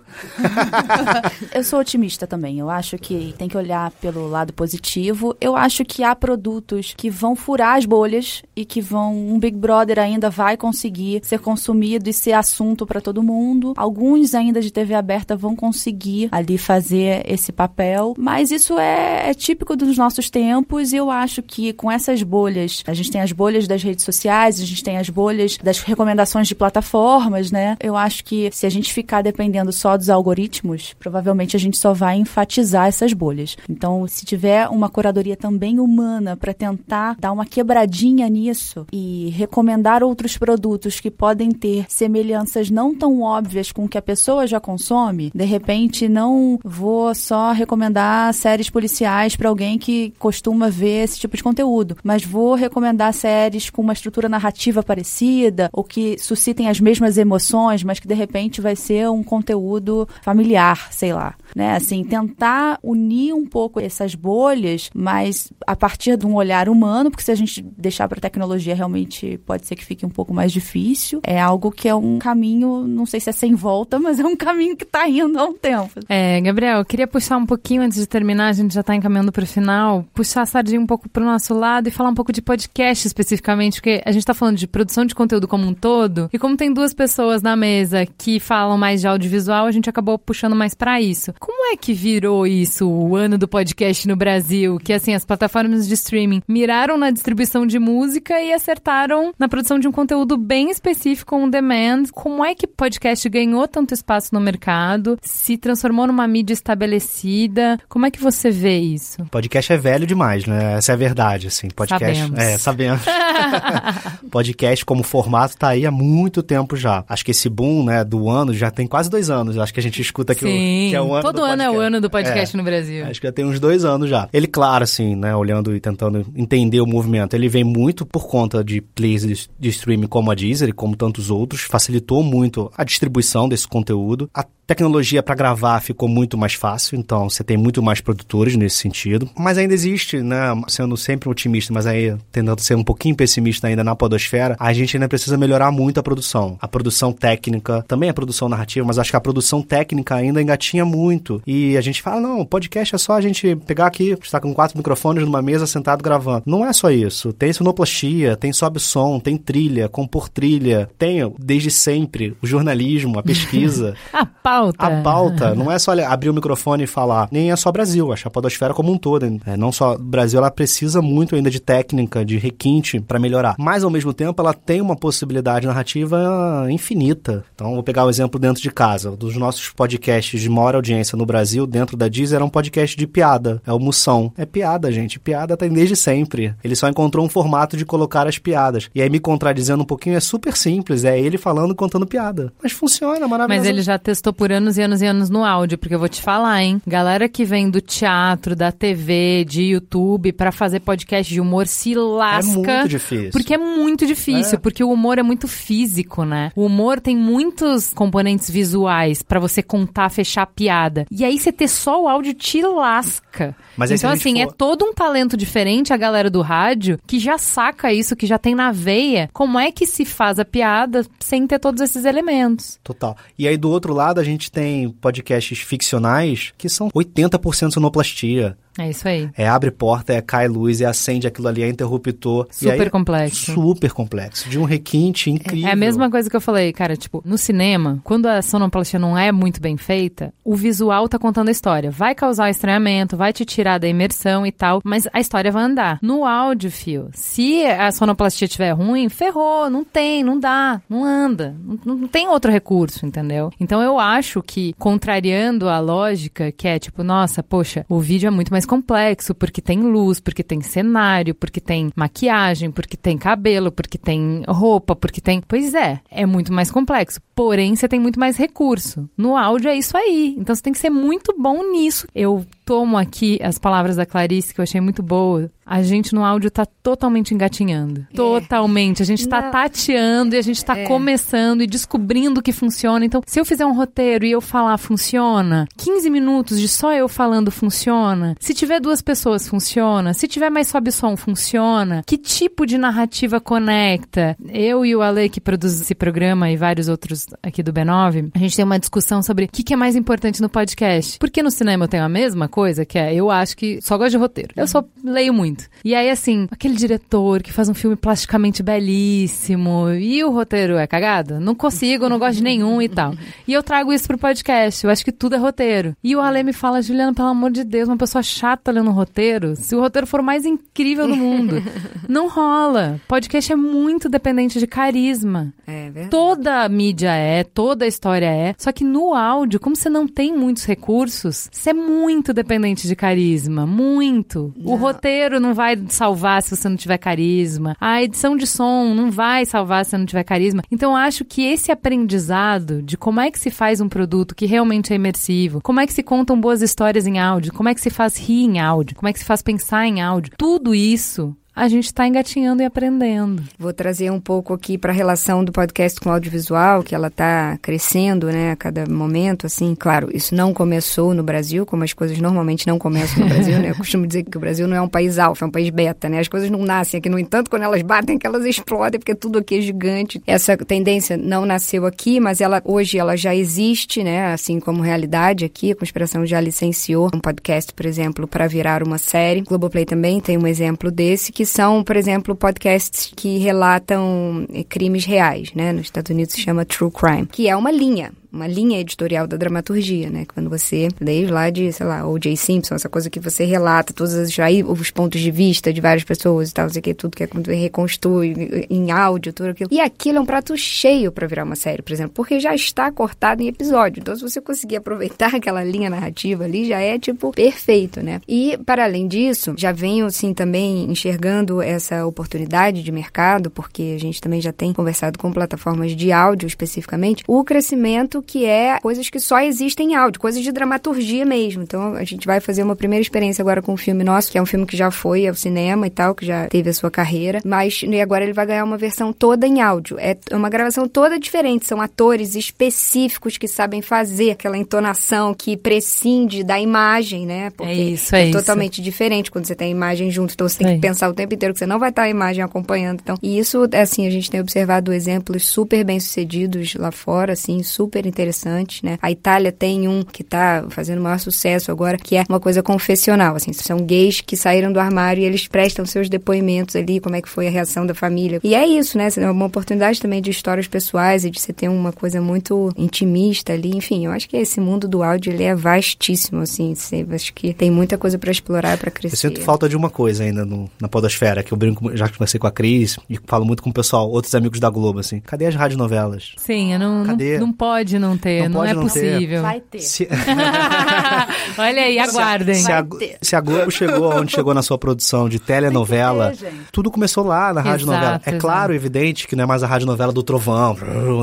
[LAUGHS] eu sou otimista também. Eu acho que tem que olhar pelo lado positivo. Eu acho que há produtos que vão furar as bolhas e que vão. Um Big Brother ainda vai conseguir ser consumido e ser assunto para todo mundo. Alguns ainda de TV aberta vão conseguir ali fazer esse papel. Mas isso é, é típico dos nossos tempos e eu acho que com essas bolhas, a gente tem as bolhas das redes sociais, a gente tem as bolhas das recomendações de plataformas, né? Eu acho que se a gente ficar dependendo só dos algoritmos, provavelmente a gente só vai enfatizar essas bolhas. Então, se tiver uma curadoria também humana para tentar dar uma quebradinha nisso e recomendar recomendar outros produtos que podem ter semelhanças não tão óbvias com o que a pessoa já consome, de repente não vou só recomendar séries policiais para alguém que costuma ver esse tipo de conteúdo, mas vou recomendar séries com uma estrutura narrativa parecida ou que suscitem as mesmas emoções, mas que de repente vai ser um conteúdo familiar, sei lá né? Assim, tentar unir um pouco essas bolhas, mas a partir de um olhar humano, porque se a gente deixar para a tecnologia realmente pode ser que fique um pouco mais difícil. É algo que é um caminho, não sei se é sem volta, [LAUGHS] mas é um caminho que está indo há um tempo. É, Gabriel, eu queria puxar um pouquinho antes de terminar, a gente já está encaminhando para o final, puxar a sardinha um pouco para o nosso lado e falar um pouco de podcast especificamente, porque a gente está falando de produção de conteúdo como um todo, e como tem duas pessoas na mesa que falam mais de audiovisual, a gente acabou puxando mais para isso. Como é que virou isso, o ano do podcast no Brasil? Que assim, as plataformas de streaming miraram na distribuição de música e acertaram na produção de um conteúdo bem específico, um demand. Como é que podcast ganhou tanto espaço no mercado? Se transformou numa mídia estabelecida? Como é que você vê isso? Podcast é velho demais, né? Essa é a verdade, assim. Podcast, sabemos. é, sabemos. [LAUGHS] podcast como formato tá aí há muito tempo já. Acho que esse boom, né, do ano já tem quase dois anos. Acho que a gente escuta que, Sim, o, que é o ano todo do ano é o podcast. ano do podcast É. no Brasil. Acho que já tem uns dois anos já. Ele, claro, assim, né, olhando e tentando entender o movimento, ele vem muito por conta de players de, de streaming como a Deezer e como tantos outros, facilitou muito a distribuição desse conteúdo. A tecnologia para gravar ficou muito mais fácil, então você tem muito mais produtores nesse sentido. Mas ainda existe, né, sendo sempre otimista, mas aí tentando ser um pouquinho pessimista ainda na podosfera, a gente ainda precisa melhorar muito a produção. A produção técnica, também a produção narrativa, mas acho que a produção técnica ainda engatinha muito. E a gente fala, não, podcast é só a gente pegar aqui, estar com quatro microfones numa mesa sentado gravando. Não é só isso. Tem sonoplastia, tem sobe som, tem trilha, compor trilha, tem desde sempre o jornalismo, a pesquisa. [LAUGHS] A pauta. A pauta não é só abrir o microfone e falar, nem é só Brasil, a podosfera como um todo. É, não só Brasil, ela precisa muito ainda de técnica, de requinte para melhorar. Mas ao mesmo tempo, ela tem uma possibilidade narrativa infinita. Então, vou pegar o exemplo dentro de casa. Dos nossos podcasts de maior audiência no Brasil, dentro da Deezer, era um podcast de piada. É o Moção. É piada, gente. Piada tem desde sempre. Ele só encontrou um formato de colocar as piadas. E aí, me contradizendo um pouquinho, é super simples. É ele falando contando piada. Mas funciona, maravilhoso. Mas ele já testou por anos e anos e anos no áudio, porque eu vou te falar, hein? Galera que vem do teatro, da TV, de YouTube pra fazer podcast de humor se lasca. É muito difícil. Porque é muito difícil, É. porque o humor é muito físico, né? O humor tem muitos componentes visuais pra você contar, fechar a piada. E aí você ter só o áudio te lasca. Mas então, assim, for- é todo um talento diferente a galera do rádio que já saca isso, que já tem na veia. Como é que se faz a piada sem ter todos esses elementos? Total. E aí, do outro lado, a gente tem podcasts ficcionais que são 80% sonoplastia. É isso aí. É abre porta, é cai luz, é acende aquilo ali, é interruptor. Super aí, complexo. Super complexo. De um requinte incrível. É a mesma coisa que eu falei, cara, tipo, no cinema, quando a sonoplastia não é muito bem feita, o visual tá contando a história. Vai causar estranhamento, vai te tirar da imersão e tal, mas a história vai andar. No áudio, fio, se a sonoplastia estiver ruim, ferrou, não tem, não dá, não anda, não, não tem outro recurso, entendeu? Então eu acho que, contrariando a lógica, que é tipo, nossa, poxa, o vídeo é muito mais complexo, porque tem luz, porque tem cenário, porque tem maquiagem, porque tem cabelo, porque tem roupa, porque tem. Pois é, é muito mais complexo. Porém, você tem muito mais recurso. No áudio é isso aí. Então você tem que ser muito bom nisso. Eu tomo aqui as palavras da Clarice, que eu achei muito boa. A gente no áudio tá totalmente engatinhando. Totalmente. A gente tá Não. tateando e a gente tá É. começando e descobrindo que funciona. Então, se eu fizer um roteiro e eu falar funciona, 15 minutos de só eu falando funciona. Se tiver duas pessoas, funciona. Se tiver mais sobe som, funciona. Que tipo de narrativa conecta? Eu e o Ale, que produz esse programa, e vários outros aqui do B9, a gente tem uma discussão sobre o que, que é mais importante no podcast. Porque no cinema eu tenho a mesma coisa, que é eu acho que só gosto de roteiro. Eu só leio muito. E aí, assim, aquele diretor que faz um filme plasticamente belíssimo e o roteiro é cagado? Não consigo, não gosto de nenhum e tal. [LAUGHS] E eu trago isso pro podcast. Eu acho que tudo é roteiro. E o Ale me fala, Juliana, pelo amor de Deus, uma pessoa chata lendo roteiro. Se o roteiro for o mais incrível do mundo, [LAUGHS] não rola. Podcast é muito dependente de carisma. É verdade. Toda a mídia é, toda a história é. Só que no áudio, como você não tem muitos recursos, você é muito dependente dependente de carisma, muito. Não. O roteiro não vai salvar se você não tiver carisma. A edição de som não vai salvar se você não tiver carisma. Então eu acho que esse aprendizado de como é que se faz um produto que realmente é imersivo, como é que se contam boas histórias em áudio, como é que se faz rir em áudio, como é que se faz pensar em áudio, tudo isso a gente está engatinhando e aprendendo. Vou trazer um pouco aqui para a relação do podcast com o audiovisual, que ela está crescendo, né, a cada momento, assim. Claro, isso não começou no Brasil, como as coisas normalmente não começam no Brasil, né? Eu costumo dizer que o Brasil não é um país alfa, é um país beta, né? As coisas não nascem aqui, no entanto, quando elas batem, que elas explodem, porque tudo aqui é gigante. Essa tendência não nasceu aqui, mas ela hoje ela já existe, né, assim como realidade aqui. A Conspiração já licenciou um podcast, por exemplo, para virar uma série. Globoplay também tem um exemplo desse que são, por exemplo, podcasts que relatam eh, crimes reais, né? Nos Estados Unidos se chama True Crime, que é uma linha uma linha editorial da dramaturgia, né? Quando você, desde lá de, sei lá, O.J. Simpson, essa coisa que você relata todos os, aí, os pontos de vista de várias pessoas e tal, não sei o que, tudo que é reconstrui em áudio, tudo aquilo. E aquilo é um prato cheio para virar uma série, por exemplo, porque já está cortado em episódio. Então, se você conseguir aproveitar [LAUGHS] aquela linha narrativa ali, já é, tipo, perfeito, né? E, para além disso, já venho, assim, também enxergando essa oportunidade de mercado, porque a gente também já tem conversado com plataformas de áudio especificamente, o crescimento que é coisas que só existem em áudio, coisas de dramaturgia mesmo. Então a gente vai fazer uma primeira experiência agora com o filme nosso, que é um filme que já foi ao cinema e tal, que já teve a sua carreira, mas e agora ele vai ganhar uma versão toda em áudio. É uma gravação toda diferente, são atores específicos que sabem fazer aquela entonação que prescinde da imagem, né? Porque é isso, é, é totalmente diferente quando você tem a imagem junto, então você tem é. que pensar o tempo inteiro que você não vai estar a imagem acompanhando. Então, e isso, assim, a gente tem observado exemplos super bem-sucedidos lá fora, assim, super interessantes, né? A Itália tem um que tá fazendo o maior sucesso agora, que é uma coisa confessional, assim, são gays que saíram do armário e eles prestam seus depoimentos ali, como é que foi a reação da família. E é isso, né? É uma oportunidade também de histórias pessoais e de você ter uma coisa muito intimista ali. Enfim, eu acho que esse mundo do áudio, ele é vastíssimo, assim, você, acho que tem muita coisa para explorar, para crescer. Eu sinto falta de uma coisa ainda no, na podosfera, que eu brinco, já conversei com a Cris e falo muito com o pessoal, outros amigos da Globo, assim, cadê as radionovelas? Sim, eu não, Cadê? não, não pode não ter, não, não é não possível. Ter. Vai ter. Se... [LAUGHS] Olha aí, aguardem. Se a, se a, Globo chegou onde chegou na sua produção de telenovela, ter, tudo começou lá na rádio novela. É claro, evidente que não é mais a rádio novela do trovão,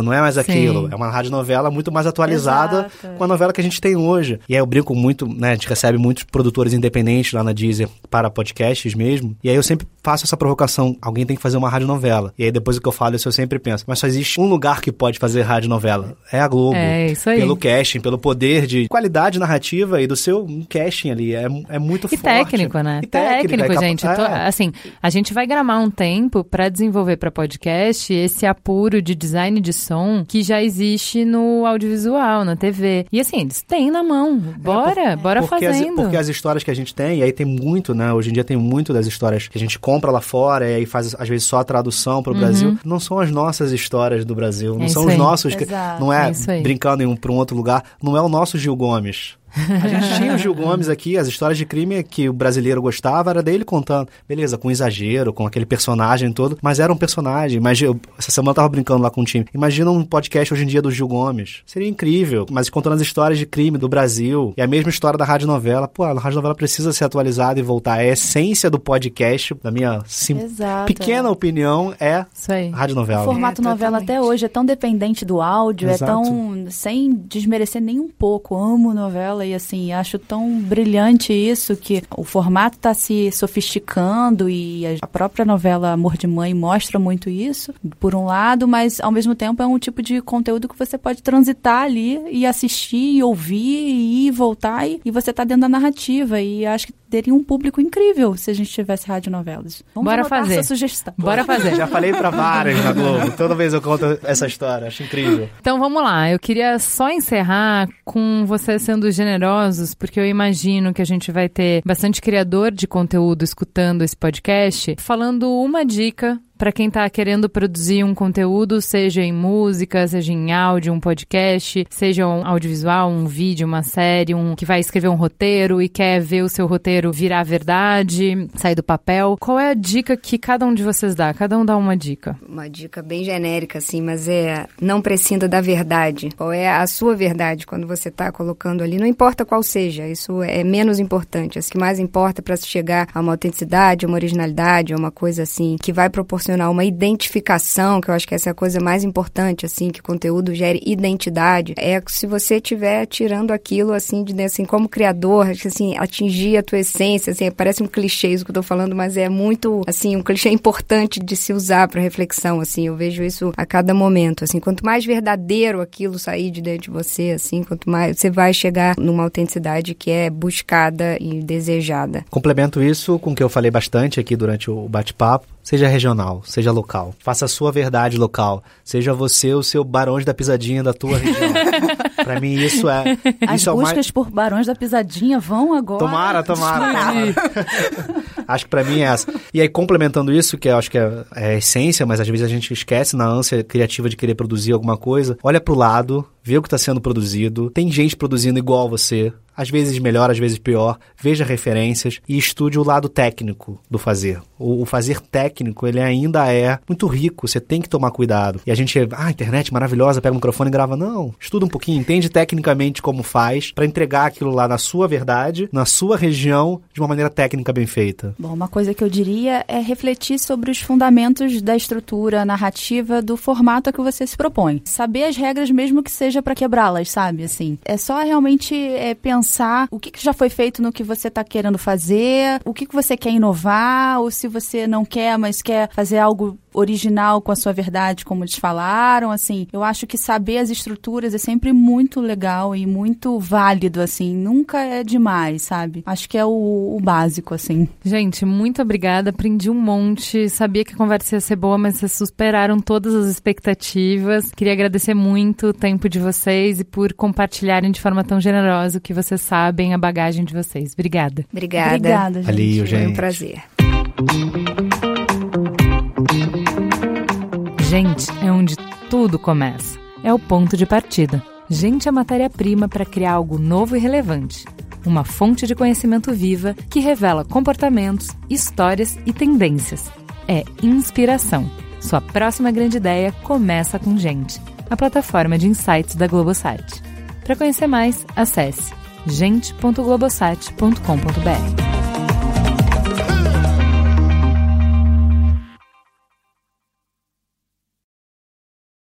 não é mais aquilo. Sim. É uma rádio novela muito mais atualizada exato. com a novela que a gente tem hoje. E aí eu brinco muito, né? A gente recebe muitos produtores independentes lá na Deezer para podcasts mesmo. E aí eu sempre faço essa provocação. Alguém tem que fazer uma rádio novela. E aí depois que eu falo isso, eu sempre penso. Mas só existe um lugar que pode fazer rádio novela. É a Globo. É, isso aí. Pelo casting, pelo poder de qualidade narrativa e do seu casting ali. É, é muito e forte. Técnico, né? E técnico, técnico é gente. É. assim, a gente vai gramar um tempo para desenvolver para podcast esse apuro de design de som que já existe no audiovisual, na TV. E assim, eles têm na mão. Bora, é, por, bora porque fazendo. As, porque as histórias que a gente tem, e aí tem muito, né? Hoje em dia tem muito das histórias que a gente compra lá fora e aí faz, às vezes, só a tradução para o uhum. Brasil. Não são as nossas histórias do Brasil. Não é são os aí. nossos. Que, não é, é brincando em um para um outro lugar. Não é o nosso Gil Gomes. A gente [LAUGHS] tinha o Gil Gomes aqui, as histórias de crime que o brasileiro gostava era dele contando. Beleza, com exagero, com aquele personagem todo, mas era um personagem. Mas eu, essa semana eu tava brincando lá com o time. Imagina um podcast hoje em dia do Gil Gomes. Seria incrível, mas contando as histórias de crime do Brasil. E a mesma história da rádio novela. Pô, a rádio novela precisa ser atualizada e voltar. A essência do podcast, na minha sim, pequena opinião, é rádio novela. O formato é, novela até hoje é tão dependente do áudio, Exato. é tão. sem desmerecer nem um pouco. Amo novela e assim, acho tão brilhante isso que o formato está se sofisticando e a própria novela Amor de Mãe mostra muito isso, por um lado, mas ao mesmo tempo é um tipo de conteúdo que você pode transitar ali e assistir, e ouvir, e ir voltar e, e você está dentro da narrativa. E acho que teria um público incrível se a gente tivesse radionovelas. Vamos Bora fazer. essa sugestão. Bora fazer. Já falei para várias na Globo. Toda vez eu conto essa história. Acho incrível. Então vamos lá. Eu queria só encerrar com você sendo generosos, porque eu imagino que a gente vai ter bastante criador de conteúdo escutando esse podcast, falando uma dica para quem está querendo produzir um conteúdo, seja em música, seja em áudio, um podcast, seja um audiovisual, um vídeo, uma série, um que vai escrever um roteiro e quer ver o seu roteiro virar verdade, sair do papel. Qual é a dica que cada um de vocês dá? Cada um dá uma dica. Uma dica bem genérica, assim, mas é não prescinda da verdade. Qual é a sua verdade quando você está colocando ali? Não importa qual seja, isso é menos importante. O que mais importa para se chegar a uma autenticidade, uma originalidade, uma coisa assim que vai proporcionar uma identificação, que eu acho que essa é a coisa mais importante, assim, que conteúdo gere identidade. É se você estiver tirando aquilo assim de assim como criador, assim, atingir a tua essência, assim, parece um clichê isso que eu tô falando, mas é muito assim, um clichê [LAUGHS] importante de se usar para reflexão, assim. Eu vejo isso a cada momento, assim, quanto mais verdadeiro aquilo sair de dentro de você, assim, quanto mais você vai chegar numa autenticidade que é buscada e desejada. Complemento isso com o que eu falei bastante aqui durante o bate-papo. Seja regional, seja local. Faça a sua verdade local. Seja você o seu barões da pisadinha da tua região. [LAUGHS] Para mim isso é As isso buscas é mais... por barões da pisadinha vão agora. Tomara, tomara. tomara. [LAUGHS] acho que para mim é essa. E aí complementando isso, que eu acho que é, é a essência, mas às vezes a gente esquece na ânsia criativa de querer produzir alguma coisa. Olha pro lado, vê o que está sendo produzido. Tem gente produzindo igual você às vezes melhor, às vezes pior. Veja referências e estude o lado técnico do fazer. O, o, fazer técnico, ele ainda é muito rico, você tem que tomar cuidado. E a gente, ah, internet maravilhosa, pega o microfone e grava. Não, estuda um pouquinho, entende tecnicamente como faz para entregar aquilo lá na sua verdade, na sua região, de uma maneira técnica bem feita. Bom, uma coisa que eu diria é refletir sobre os fundamentos da estrutura narrativa do formato a que você se propõe. Saber as regras mesmo que seja para quebrá-las, sabe? Assim, é só realmente é, pensar pensar o que, que já foi feito no que você está querendo fazer, o que, que você quer inovar, ou se você não quer, mas quer fazer algo original com a sua verdade, como eles falaram, assim. Eu acho que saber as estruturas é sempre muito legal e muito válido, assim. Nunca é demais, sabe? Acho que é o, o básico, assim. Gente, muito obrigada. Aprendi um monte. Sabia que a conversa ia ser boa, mas vocês superaram todas as expectativas. Queria agradecer muito o tempo de vocês e por compartilharem de forma tão generosa o que vocês sabem, a bagagem de vocês. Obrigada. Obrigada. Obrigada, gente. Valeu, gente. Foi um prazer. Gente é onde tudo começa. É o ponto de partida. Gente é matéria-prima para criar algo novo e relevante. Uma fonte de conhecimento viva que revela comportamentos, histórias e tendências. É inspiração. Sua próxima grande ideia começa com Gente, a plataforma de insights da Globosat. Para conhecer mais, acesse gente.globosat.com.br.